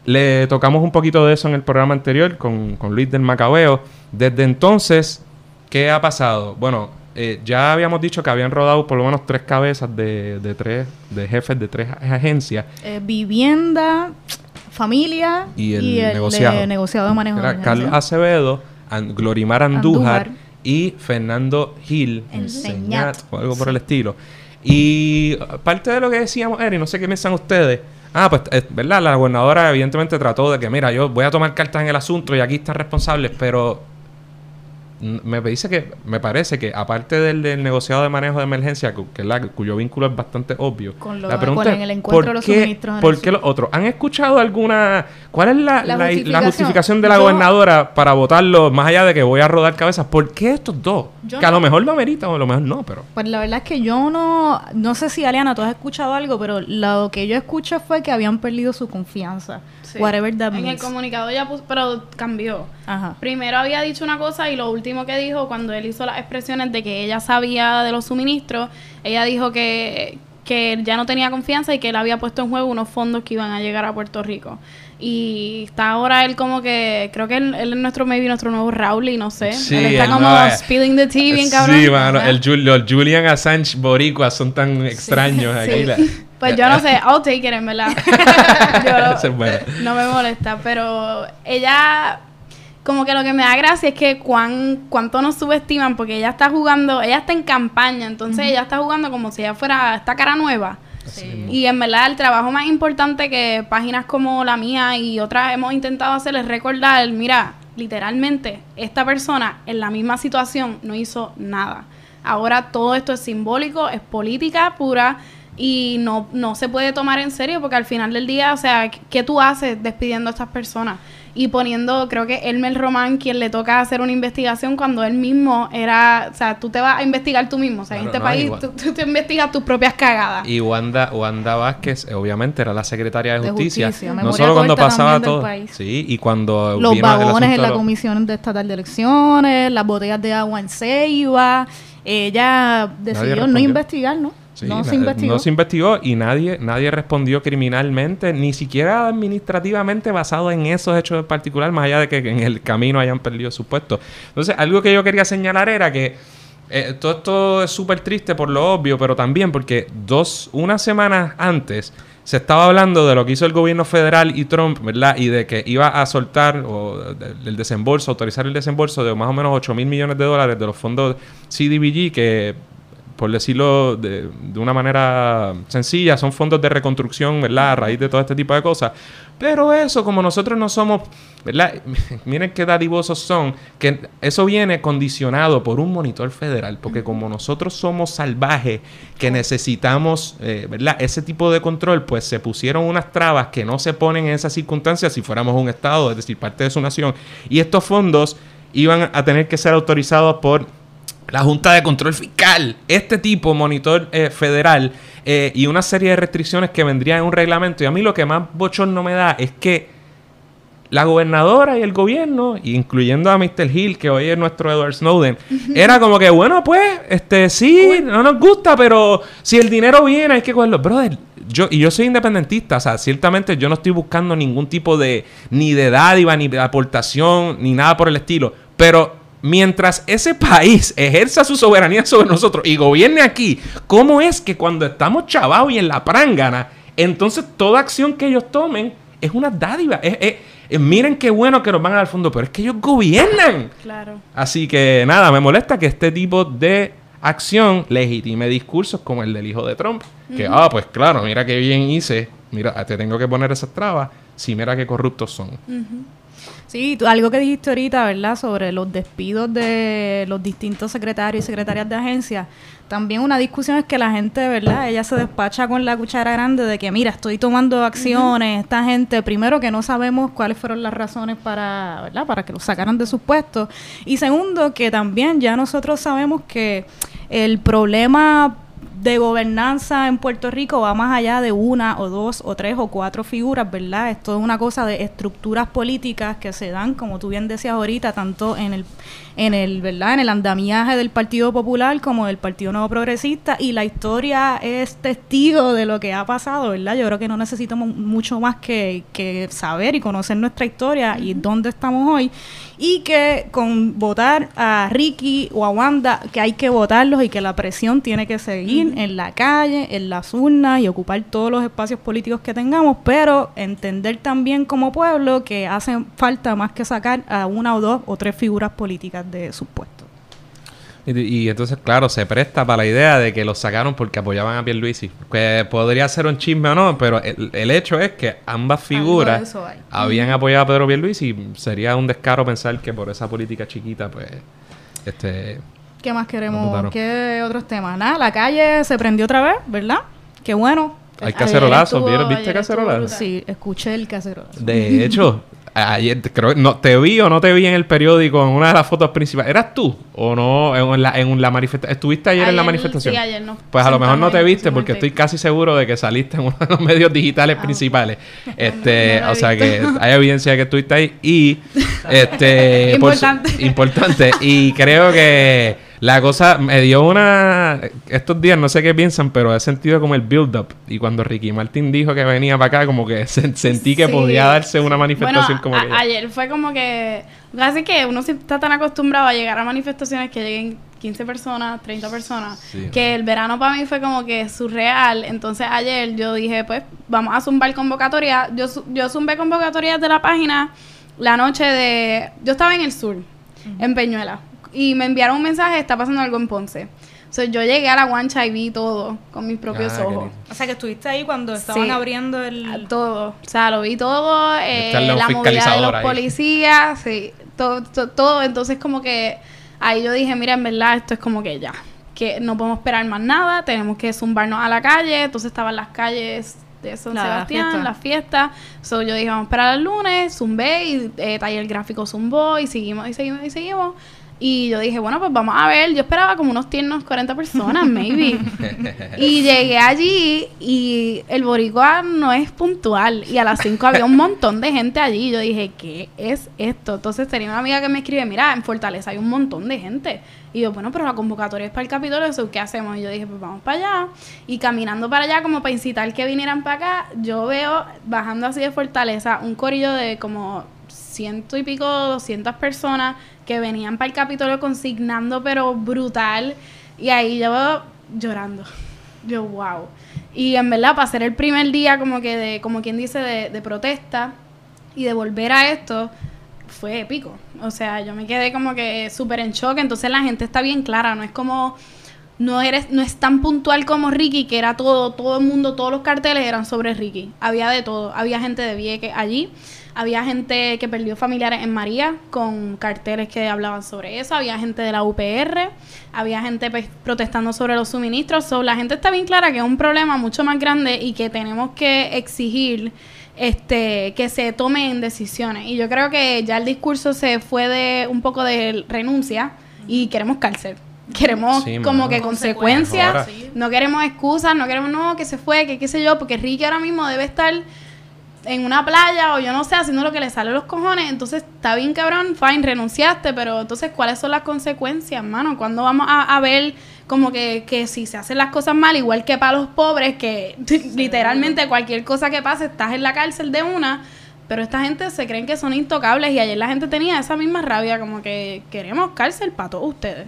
Le tocamos un poquito de eso en el programa anterior con, con Luis del Macabeo. Desde entonces, ¿qué ha pasado? Bueno, eh, ya habíamos dicho que habían rodado por lo menos tres cabezas de, de tres, de jefes de tres agencias. Eh, vivienda, familia Y el negociado. de negociado de manejo Era. Carlos Acevedo, Glorimar Andújar, Andújar. y Fernando Gil Enseñat. O algo por el estilo. Y uh, parte de lo que decíamos era, y no sé qué piensan ustedes, ah, pues, eh, ¿verdad? La gobernadora evidentemente trató de que, mira, yo voy a tomar cartas en el asunto y aquí están responsables, pero me dice que, me parece que aparte del, del negociado de manejo de emergencia, cu- que es la- cuyo vínculo es bastante obvio, Con lo- la pregunta con el encuentro ¿por de los qué- ¿por qué los otros? ¿Han escuchado alguna, cuál es la, La justificación. justificación de la Yo- gobernadora para votarlo, más allá de que voy a rodar cabezas? ¿Por qué estos dos? Que a lo mejor lo ameritan o a lo mejor no, pero... Pues la verdad es que yo no, no sé si Aliana, tú has escuchado algo, pero lo que yo escuché fue que habían perdido su confianza. Sí. Whatever that En el means. comunicado ya puso, pero cambió. Ajá. Primero había dicho una cosa y lo último que dijo cuando él hizo las expresiones de que ella sabía de los suministros, ella dijo que, que él ya no tenía confianza y que él había puesto en juego unos fondos que iban a llegar a Puerto Rico. Y está ahora él como que, creo que él, él es nuestro, maybe nuestro nuevo Raúl y no sé. Sí, él está él como no spilling the tea bien cabrón. Sí, mano, el, Jul- los Julian Assange boricuas son tan extraños aquí. Sí. la- Pues yo no sé, I'll take it en verdad. Yo, no me molesta, pero ella, como que lo que me da gracia es que cuán, cuánto nos subestiman, porque ella está jugando, ella está en campaña, entonces ella está jugando como si ella fuera esta cara nueva. Y en verdad el trabajo más importante que páginas como la mía y otras hemos intentado hacer es recordar, mira, literalmente, esta persona en la misma situación no hizo nada. Ahora todo esto es simbólico, es política pura y no, no se puede tomar en serio porque al final del día, o sea, ¿qué tú haces despidiendo a estas personas? Y poniendo, creo que Elmer Román, quien le toca hacer una investigación cuando él mismo era, o sea, tú te vas a investigar tú mismo, o sea, en este país tú, te investigas tus propias cagadas. Y Wanda, Wanda Vázquez, obviamente, era la secretaria de justicia. no solo cuando pasaba todo, sí, y cuando los vagones en la comisión de estatal de elecciones, las botellas de agua en Ceiba, ella decidió no investigar, ¿no? No se investigó. No se investigó y nadie, nadie respondió criminalmente, ni siquiera administrativamente basado en esos hechos en particular, más allá de que en el camino hayan perdido su puesto. Entonces, algo que yo quería señalar era que eh, todo esto es súper triste por lo obvio, pero también porque dos, unas semanas antes se estaba hablando de lo que hizo el gobierno federal y Trump, ¿verdad? Y de que iba a soltar o, el desembolso, autorizar el desembolso de más o menos 8 mil millones de dólares de los fondos CDBG que por decirlo de, una manera sencilla, son fondos de reconstrucción, ¿verdad? A raíz de todo este tipo de cosas. Pero eso, como nosotros no somos, ¿verdad? Miren qué dadivosos son, que eso viene condicionado por un monitor federal, porque como nosotros somos salvajes, que necesitamos, eh, ¿verdad? Ese tipo de control, pues se pusieron unas trabas que no se ponen en esas circunstancias si fuéramos un Estado, es decir, parte de su nación. Y estos fondos iban a tener que ser autorizados por la Junta de Control Fiscal, este tipo, monitor eh, federal, eh, y una serie de restricciones que vendrían en un reglamento. Y a mí lo que más bochorno me da es que la gobernadora y el gobierno, incluyendo a Mr. Hill, que hoy es nuestro Edward Snowden, era como que, bueno, pues, este, sí, no nos gusta, pero si el dinero viene, hay que cogerlo. Brother, yo, y yo soy independentista, o sea, ciertamente yo no estoy buscando ningún tipo de, ni de dádiva, ni de aportación, ni nada por el estilo, pero mientras ese país ejerza su soberanía sobre nosotros y gobierne aquí, ¿cómo es que cuando estamos chavados y en la prángana, entonces toda acción que ellos tomen es una dádiva? miren qué bueno que nos van al fondo, pero es que ellos gobiernan. Claro. Así que nada, me molesta que este tipo de acción legitime discursos como el del hijo de Trump. Que, ah, pues claro, mira qué bien hice, mira, te tengo que poner esas trabas, si mira qué corruptos son. Sí, algo que dijiste ahorita, ¿verdad? Sobre los despidos de los distintos secretarios y secretarias de agencia. También una discusión es que la gente, ¿verdad? Ella se despacha con la cuchara grande de que, mira, estoy tomando acciones, esta gente, primero que no sabemos cuáles fueron las razones para, ¿verdad? Para que los sacaran de sus puestos. Y segundo, que también ya nosotros sabemos que el problema de gobernanza en Puerto Rico va más allá de una o dos o tres o cuatro figuras, ¿verdad? Esto es una cosa de estructuras políticas que se dan, como tú bien decías ahorita, tanto en el en el, ¿verdad? En el andamiaje del Partido Popular como del Partido Nuevo Progresista y la historia es testigo de lo que ha pasado, ¿verdad? Yo creo que no necesitamos mucho más que, que saber y conocer nuestra historia y dónde estamos hoy y que con votar a Ricky o a Wanda, que hay que votarlos y que la presión tiene que seguir en la calle, en las urnas y ocupar todos los espacios políticos que tengamos, pero entender también como pueblo que hace falta más que sacar a una o dos o tres figuras políticas de sus puestos. Y, entonces, claro, se presta para la idea de que los sacaron porque apoyaban a Pierluisi. Que podría ser un chisme o no, pero el, hecho es que ambas figuras habían apoyado a Pedro Pierluisi y sería un descaro pensar que por esa política chiquita, pues, este... ¿Qué más queremos? ¿Qué otros temas? Nada, la calle se prendió otra vez, ¿verdad? Qué bueno. Hay cacerolazos, ¿viste cacerolazo? Sí, escuché el cacerolazo. De hecho, Ayer creo no te vi o no te vi en el periódico en una de las fotos principales. ¿Eras tú o no en la, en la manifestación? ¿Estuviste ayer, en la manifestación? Sí, ayer no. Pues a lo mejor no te viste porque estoy casi seguro de que saliste en uno de los medios digitales ah, principales. Este, o sea que hay evidencia de que estuviste ahí y este importante. importante y creo que la cosa me dio una. Estos días no sé qué piensan, pero he sentido como el build-up. Y cuando Ricky Martin dijo que venía para acá, como que sentí que podía darse una manifestación como que. Ayer fue como que. Casi que uno está tan acostumbrado a llegar a manifestaciones que lleguen 15 personas, 30 personas, que el verano para mí fue como que surreal. Entonces ayer yo dije, pues vamos a zumbar convocatoria. Yo, yo zumbé convocatorias de la página la noche de... Yo estaba en el sur, en Peñuela y me enviaron un mensaje, está pasando algo en Ponce. So, yo llegué a la guancha y vi todo con mis propios Ah, ojos. O sea, que estuviste ahí cuando estaban Sí. abriendo el... Todo. O sea, lo vi todo. eh, la movida de los ahí. policías. Sí. Todo, to- todo. Entonces, como que ahí yo dije, mira, en verdad, esto es como que ya. Que no podemos esperar más nada. Tenemos que zumbarnos a la calle. Entonces, estaban las calles de San La Sebastián, las fiestas. So, yo dije, vamos a esperar el lunes. Zumbé y eh, taller gráfico zumbó. Y seguimos, y seguimos, y seguimos. Y yo dije, bueno, pues vamos a ver. Yo esperaba como unos tiernos 40 personas, maybe. y llegué allí y el boricua no es puntual. Y a las 5 había un montón de gente allí. Yo dije, ¿qué es esto? Entonces tenía una amiga que me escribe, mira, en Fortaleza hay un montón de gente. Y yo, bueno, pero la convocatoria es para el Capitolio, ¿eso ¿qué hacemos? Y yo dije, pues vamos para allá. Y caminando para allá, como para incitar que vinieran para acá, yo veo, bajando así de Fortaleza, un corillo de como ciento y pico, doscientas personas que venían para el Capitolio consignando, pero brutal. Y ahí yo llorando. Yo, wow. Y en verdad, para ser el primer día, como que de, como quien dice, de, de protesta y de volver a esto, fue épico. O sea, yo me quedé como que súper en shock. Entonces la gente está bien clara, no es como. No eres, no es tan puntual como Ricky, que era todo, todo el mundo, todos los carteles eran sobre Ricky. Había de todo. Había gente de Vieques allí. Había gente que perdió familiares en María con carteles que hablaban sobre eso. Había gente de la UPR. Había gente pues, protestando sobre los suministros. So, la gente está bien clara que es un problema mucho más grande y que tenemos que exigir este que se tomen decisiones. Y yo creo que ya el discurso se fue de un poco de renuncia y queremos cárcel. Queremos Sí, como que consecuencias. Ahora. No queremos excusas, no queremos no, que se fue, que qué sé yo, porque Ricky ahora mismo debe estar en una playa o yo no sé, haciendo lo que le sale a los cojones. Entonces, está bien, cabrón, fine, renunciaste, pero entonces, ¿cuáles son las consecuencias, mano? ¿Cuándo vamos a, a ver como que, que si se hacen las cosas mal, igual que para los pobres, que literalmente cualquier cosa que pase, estás en la cárcel de una? Pero esta gente se creen que son intocables y ayer la gente tenía esa misma rabia, como que queremos cárcel para todos ustedes.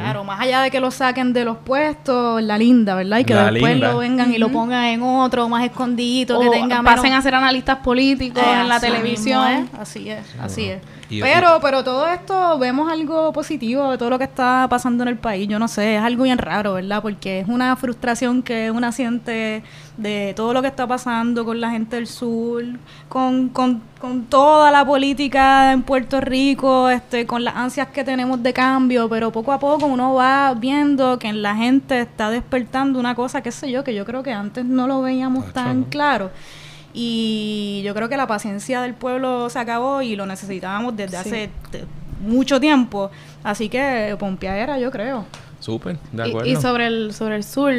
Claro, más allá de que lo saquen de los puestos, la linda, ¿verdad? Y que La después linda. lo vengan y lo pongan en otro, más escondidito, O que tenga pasen menos- a ser analistas políticos Eh, en la televisión. mismo Así es, así es. Pero, pero todo esto vemos algo positivo de todo lo que está pasando en el país. Yo no sé, es algo bien raro, ¿verdad? Porque es una frustración que una siente de todo lo que está pasando con la gente del sur, con, con, con toda la política en Puerto Rico, este, con las ansias que tenemos de cambio, pero poco a poco uno va viendo que en la gente está despertando una cosa, qué sé yo, que yo creo que antes no lo veíamos tan claro. Y yo creo que la paciencia del pueblo se acabó y lo necesitábamos desde Sí. hace mucho tiempo. Así que pompeadera, yo creo. Súper, de Y- acuerdo. Y, sobre el sobre el sur,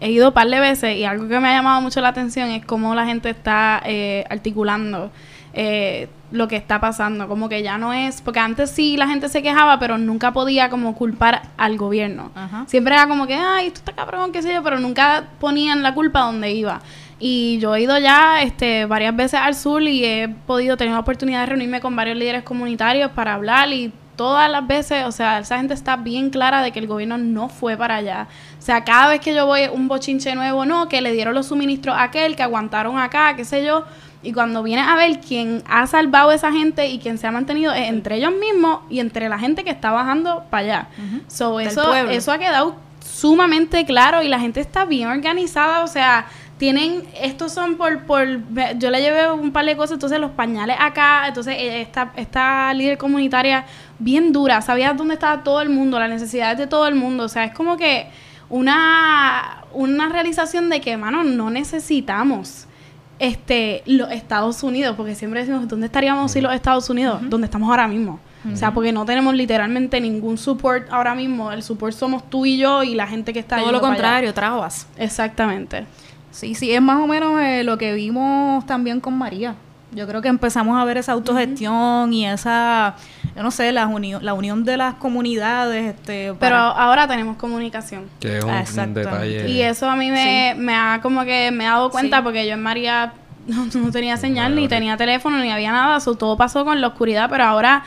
he ido un par de veces y algo que me ha llamado mucho la atención es cómo la gente está eh, articulando eh, lo que está pasando. Como que ya no es... Porque antes sí la gente se quejaba, pero nunca podía como culpar al gobierno. Ajá. Siempre era como que, ay, esto está cabrón, qué sé yo, pero nunca ponían la culpa donde iba. Y yo he ido ya este, varias veces al sur y he podido tener la oportunidad de reunirme con varios líderes comunitarios para hablar y todas las veces, o sea, esa gente está bien clara de que el gobierno no fue para allá. O sea, cada vez que yo voy un bochinche nuevo, no, que le dieron los suministros a aquel, que aguantaron acá, qué sé yo. Y cuando vienes a ver quién ha salvado a esa gente y quién se ha mantenido es entre ellos mismos y entre la gente que está bajando para allá. So, eso, eso ha quedado sumamente claro y la gente está bien organizada, o sea, tienen, estos son por, por, yo le llevé un par de cosas, entonces los pañales acá, entonces eh, esta, esta líder comunitaria bien dura, sabía dónde estaba todo el mundo, las necesidades de todo el mundo, o sea, es como que una, una realización de que, mano, no necesitamos este los Estados Unidos, porque siempre decimos, ¿dónde estaríamos si los Estados Unidos? Donde estamos ahora mismo. O sea, porque no tenemos literalmente ningún support ahora mismo. El support somos tú y yo y la gente que está Todo yendo lo contrario, trabas. Exactamente. Sí, sí, es más o menos eh, lo que vimos también con María. Yo creo que empezamos a ver esa autogestión y esa, yo no sé, la unión, la unión de las comunidades. Este, Pero ahora tenemos comunicación. Que es un, Ah, detalle. Y eso a mí me, me ha como que me he dado cuenta Sí. porque yo en María no, no tenía señal, ni tenía teléfono, ni había nada. Todo pasó con la oscuridad, pero ahora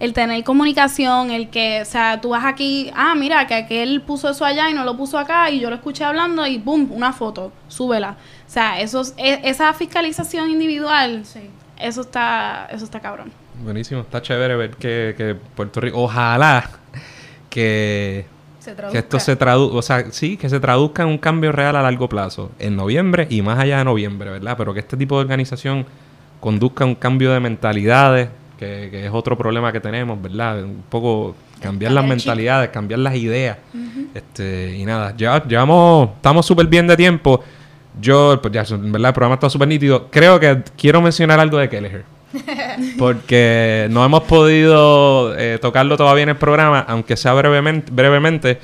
el tener comunicación, el que, o sea, tú vas aquí, ah, mira, que aquel puso eso allá y no lo puso acá y yo lo escuché hablando y boom, una foto, súbela. O sea, eso, es- e- esa fiscalización individual, eso está, eso está cabrón. Buenísimo, está chévere ver que, que Puerto Rico, ojalá que Se que esto se traduzca, o sea, sí, que se traduzca en un cambio real a largo plazo, en noviembre y más allá de noviembre, ¿verdad? Pero que este tipo de organización conduzca a un cambio de mentalidades, que, es otro problema que tenemos, ¿verdad? Un poco cambiar las mentalidades, cambiar las ideas. este, y nada, ya llevamos, estamos súper bien de tiempo. Yo, pues ya, ¿verdad? El programa está súper nítido. Creo que quiero mencionar algo de Kelleher. porque no hemos podido eh, tocarlo todavía en el programa, aunque sea brevemente, brevemente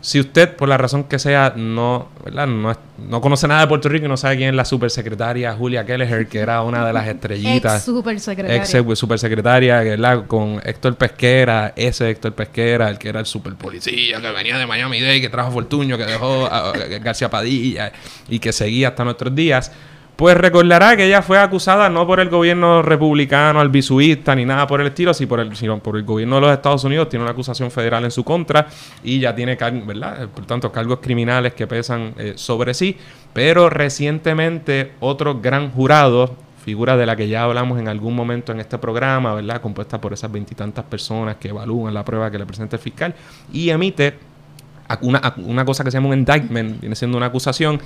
si usted, por la razón que sea, no, ¿verdad? no, no conoce nada de Puerto Rico y no sabe quién es la supersecretaria Julia Kelleher, que era una de las estrellitas. Ex supersecretaria. Ex supersecretaria, ¿verdad? Con Héctor Pesquera, ese Héctor Pesquera, el que era el superpolicía, que venía de Miami Dade, que trajo Fortuño, que dejó a García Padilla y que seguía hasta nuestros días pues recordará que ella fue acusada no por el gobierno republicano, albisuista, ni nada por el estilo, sino por el, sino por el gobierno de los Estados Unidos. Tiene una acusación federal en su contra y ya tiene, ¿verdad? Por tanto, cargos criminales que pesan eh, sobre sí. Pero recientemente otro gran jurado, figura de la que ya hablamos en algún momento en este programa, ¿verdad? Compuesta por esas veintitantas personas que evalúan la prueba que le presenta el fiscal y emite una, una, cosa que se llama un indictment, viene siendo una acusación,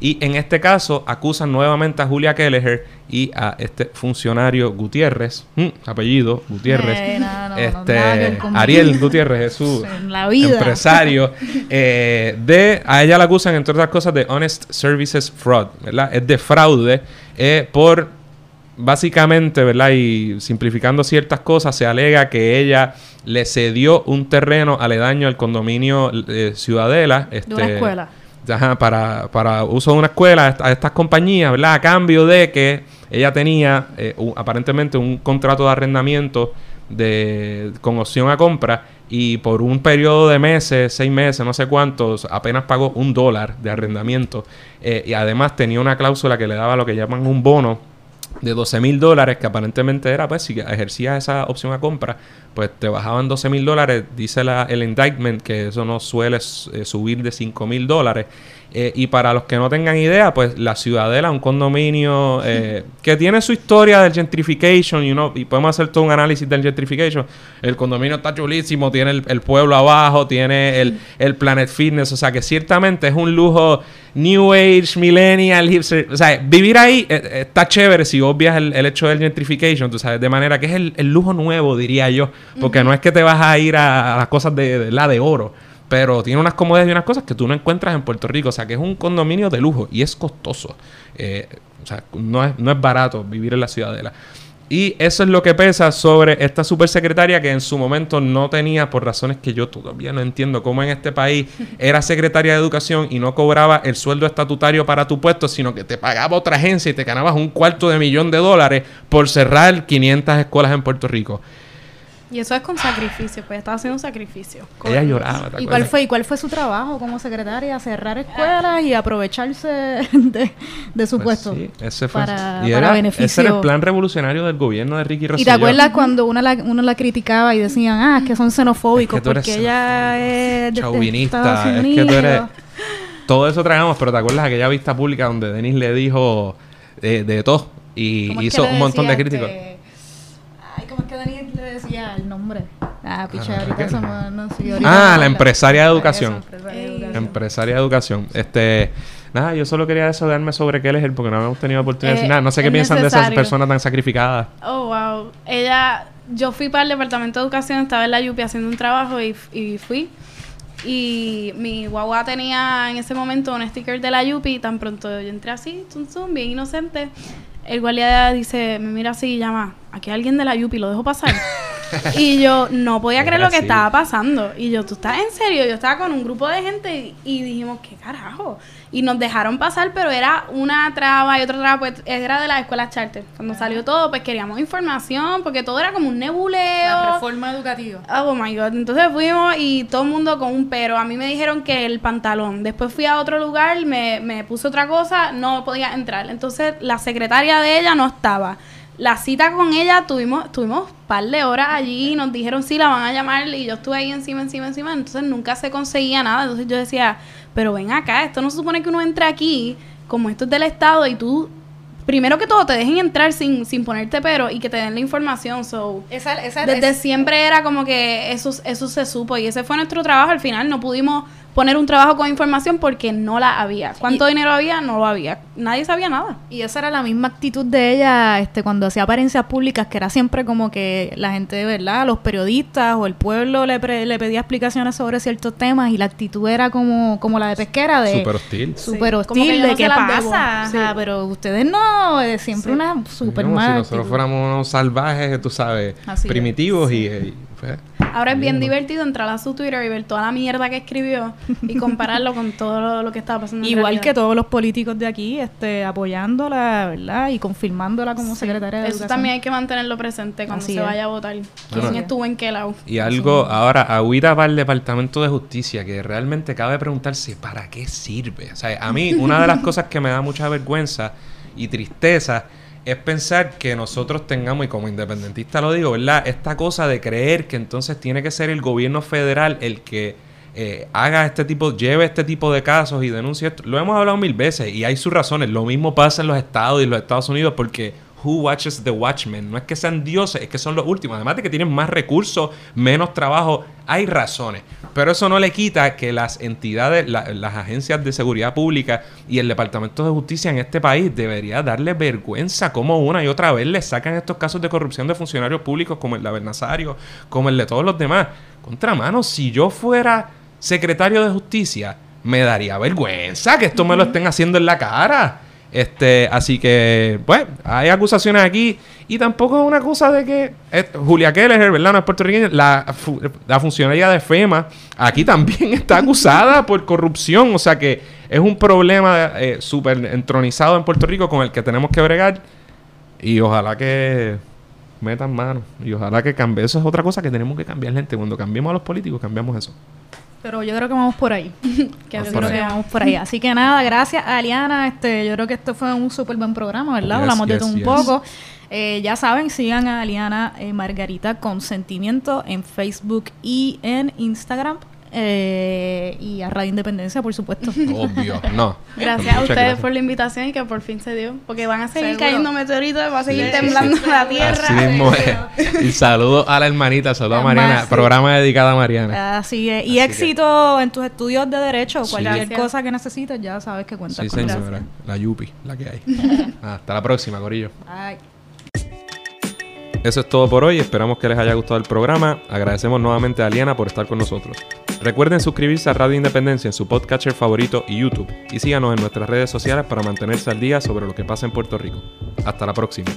y en este caso acusan nuevamente a Julia Kelleher y a este funcionario Gutiérrez, mm, apellido Gutiérrez, eh, este, Ariel Gutiérrez. Es su empresario, eh, de, a ella la acusan entre otras cosas de Honest Services Fraud, ¿verdad? Es de fraude eh, por básicamente, ¿verdad? Y simplificando ciertas cosas, se alega que ella le cedió un terreno aledaño al condominio eh, Ciudadela. Este, de una escuela. para, para uso de una escuela a estas compañías, ¿verdad? A cambio de que ella tenía eh, aparentemente un contrato de arrendamiento de, con opción a compra y por un periodo de meses, seis meses, no sé cuántos, apenas pagó un dólar de arrendamiento eh, y además tenía una cláusula que le daba lo que llaman un bono de 12 mil dólares, que aparentemente era, pues, si ejercías esa opción a compra, pues te bajaban 12 mil dólares. Dice la, el indictment que eso no suele eh, subir de 5 mil dólares. Eh, y para los que no tengan idea, pues la Ciudadela, un condominio eh, que tiene su historia del gentrification, you know, y podemos hacer todo un análisis del gentrification. El condominio está chulísimo, tiene el, pueblo abajo, tiene el, el, Planet Fitness, o sea que ciertamente es un lujo New Age, Millennial, hipster. O sea, vivir ahí eh, está chévere si obvias el, hecho del gentrification, tú sabes, de manera que es el, lujo nuevo, diría yo, porque no es que te vas a ir a, las cosas de la de oro pero tiene unas comodidades y unas cosas que tú no encuentras en Puerto Rico. O sea, que es un condominio de lujo y es costoso. Eh, o sea, no es, no es barato vivir en la ciudadela. Y eso es lo que pesa sobre esta supersecretaria que en su momento no tenía, por razones que yo todavía no entiendo, cómo en este país era secretaria de educación y no cobraba el sueldo estatutario para tu puesto, sino que te pagaba otra agencia y te ganabas un cuarto de millón de dólares por cerrar 500 escuelas en Puerto Rico. Y eso es con sacrificio, pues estaba haciendo un sacrificio. Ella lloraba. ¿Y cuál fue, y cuál fue su trabajo como secretaria? Cerrar escuelas y aprovecharse de, de su pues puesto. Sí, ese fue para, y era, Ese era el plan revolucionario del gobierno de Ricky Rosselló. ¿Y te acuerdas cuando uno la, uno la criticaba y decían, ah, es que son xenofóbicos porque ella es de, chauvinista, es que tú eres... Todo eso traigamos, pero ¿te acuerdas aquella vista pública donde Denis le dijo eh, de todo y hizo un montón de críticos? Este, ay, ¿cómo es que Denis decía el nombre. Ah, picha, ahorita no, Ah, la empresaria de educación. empresaria, de educación. Este, nada, yo solo quería desahogarme sobre qué es porque no hemos tenido oportunidad de decir eh, nada. No sé qué piensan de esas personas tan sacrificadas. Oh, wow. Ella, yo fui para el departamento de educación, estaba en la Yupi haciendo un trabajo y, y fui. Y mi guagua tenía en ese momento un sticker de la Yupi. Y tan pronto yo entré así, zum, zum, bien inocente el guardia dice, me mira así y llama, aquí hay alguien de la Yupi, lo dejo pasar. y yo no podía creer lo que estaba pasando. Y yo, ¿tú estás en serio? Yo estaba con un grupo de gente y, dijimos, ¿qué carajo? Y nos dejaron pasar, pero era una traba y otra traba, pues era de la escuela charter. Cuando salió todo, pues queríamos información, porque todo era como un nebuleo. La reforma educativa. Oh my god. Entonces fuimos y todo el mundo con un pero. A mí me dijeron que el pantalón. Después fui a otro lugar, me, me puse otra cosa, no podía entrar. Entonces la secretaria de ella no estaba. La cita con ella tuvimos, tuvimos un par de horas allí y nos dijeron sí, la van a llamar y yo estuve ahí encima, encima, encima. Entonces nunca se conseguía nada. Entonces yo decía, pero ven acá, esto no se supone que uno entre aquí, como esto es del Estado y tú primero que todo te dejen entrar sin, sin ponerte pero y que te den la información. So, Esa, esa, desde es- siempre era como que eso, eso se supo y ese fue nuestro trabajo. Al final no pudimos poner un trabajo con información porque no la había. ¿Cuánto dinero había? No lo había. Nadie sabía nada. Y esa era la misma actitud de ella este, cuando hacía apariencias públicas, que era siempre como que la gente, ¿verdad? Los periodistas o el pueblo le, pre- le pedía explicaciones sobre ciertos temas y la actitud era como, como la de pesquera, de Súper hostil. súper Sí, que hostil, yo de no qué pasa, Sí. Ajá, pero ustedes no, eh, siempre Sí. una súper Como si mala nosotros actitud. fuéramos unos salvajes, tú sabes, Así es. primitivos y, y, pues, Ahora es bien lindo. divertido entrar a su Twitter y ver toda la mierda que escribió y compararlo con todo lo, lo que estaba pasando. en Igual realidad. que todos los políticos de aquí, este, apoyándola, ¿verdad? Y confirmándola como Sí. secretaria de Eso Educación. también hay que mantenerlo presente cuando Así se es. vaya a votar. ¿Quién Bueno. estuvo en qué lado? Y algo, ahora, agüita para el Departamento de Justicia, que realmente cabe preguntarse, ¿para qué sirve? O sea, a mí, una de las cosas que me da mucha vergüenza y tristeza es pensar que nosotros tengamos, y como independentista lo digo, ¿verdad? Esta cosa de creer que entonces tiene que ser el gobierno federal el que eh, haga este tipo, lleve este tipo de casos y denuncie esto. Lo hemos hablado mil veces y hay sus razones. Lo mismo pasa en los estados y en los Estados Unidos porque who watches the watchmen. No es que sean dioses, es que son los últimos. Además de que tienen más recursos, menos trabajo, hay razones. Pero eso no le quita que las entidades, la- las agencias de seguridad pública y el Departamento de Justicia en este país debería darle vergüenza como una y otra vez le sacan estos casos de corrupción de funcionarios públicos como el de Abel Nazario, como el de todos los demás. Contramano, si yo fuera secretario de Justicia, me daría vergüenza que esto me lo estén haciendo en la cara. Este, así que, pues, hay acusaciones aquí y tampoco es una cosa de que Julia Keller, ¿verdad? No es puertorriqueña, la, la funcionaria de FEMA aquí también está acusada por corrupción, o sea que es un problema eh, súper entronizado en Puerto Rico con el que tenemos que bregar y ojalá que metan mano y ojalá que cambie. Eso es otra cosa que tenemos que cambiar, gente. Cuando cambiemos a los políticos, cambiamos eso. Pero yo creo que vamos por ahí. Que Vamos por Creo que vamos por ahí. Así que nada, gracias a Aliana. Este, yo creo que esto fue un súper buen programa, ¿verdad? Yes, Hablamos de yes, todo un yes. poco. Eh, ya saben, sigan a Aliana eh, Margarita Consentimiento en Facebook y en Instagram. Eh, y a Radio Independencia, por supuesto. Obvio, no. Gracias a ustedes gracias. por la invitación y que por fin se dio. Porque van a seguir Seguro. cayendo meteoritos, va a seguir Sí, temblando sí. la tierra. Así mismo es. Y saludo a la hermanita, saludo a Mariana. más, sí. Programa dedicado a Mariana. Así es. Así Y que- éxito en tus estudios de Derecho. Cualquier Gracias. cosa que necesites, ya sabes que cuentas Sí, con señora. La Yupi, la que hay. Ah, Hasta la próxima, Corillo. Bye. Eso es todo por hoy. Esperamos que les haya gustado el programa. Agradecemos nuevamente a Aliana por estar con nosotros. Recuerden suscribirse a Radio Independencia en su podcatcher favorito y YouTube. Y síganos en nuestras redes sociales para mantenerse al día sobre lo que pasa en Puerto Rico. Hasta la próxima.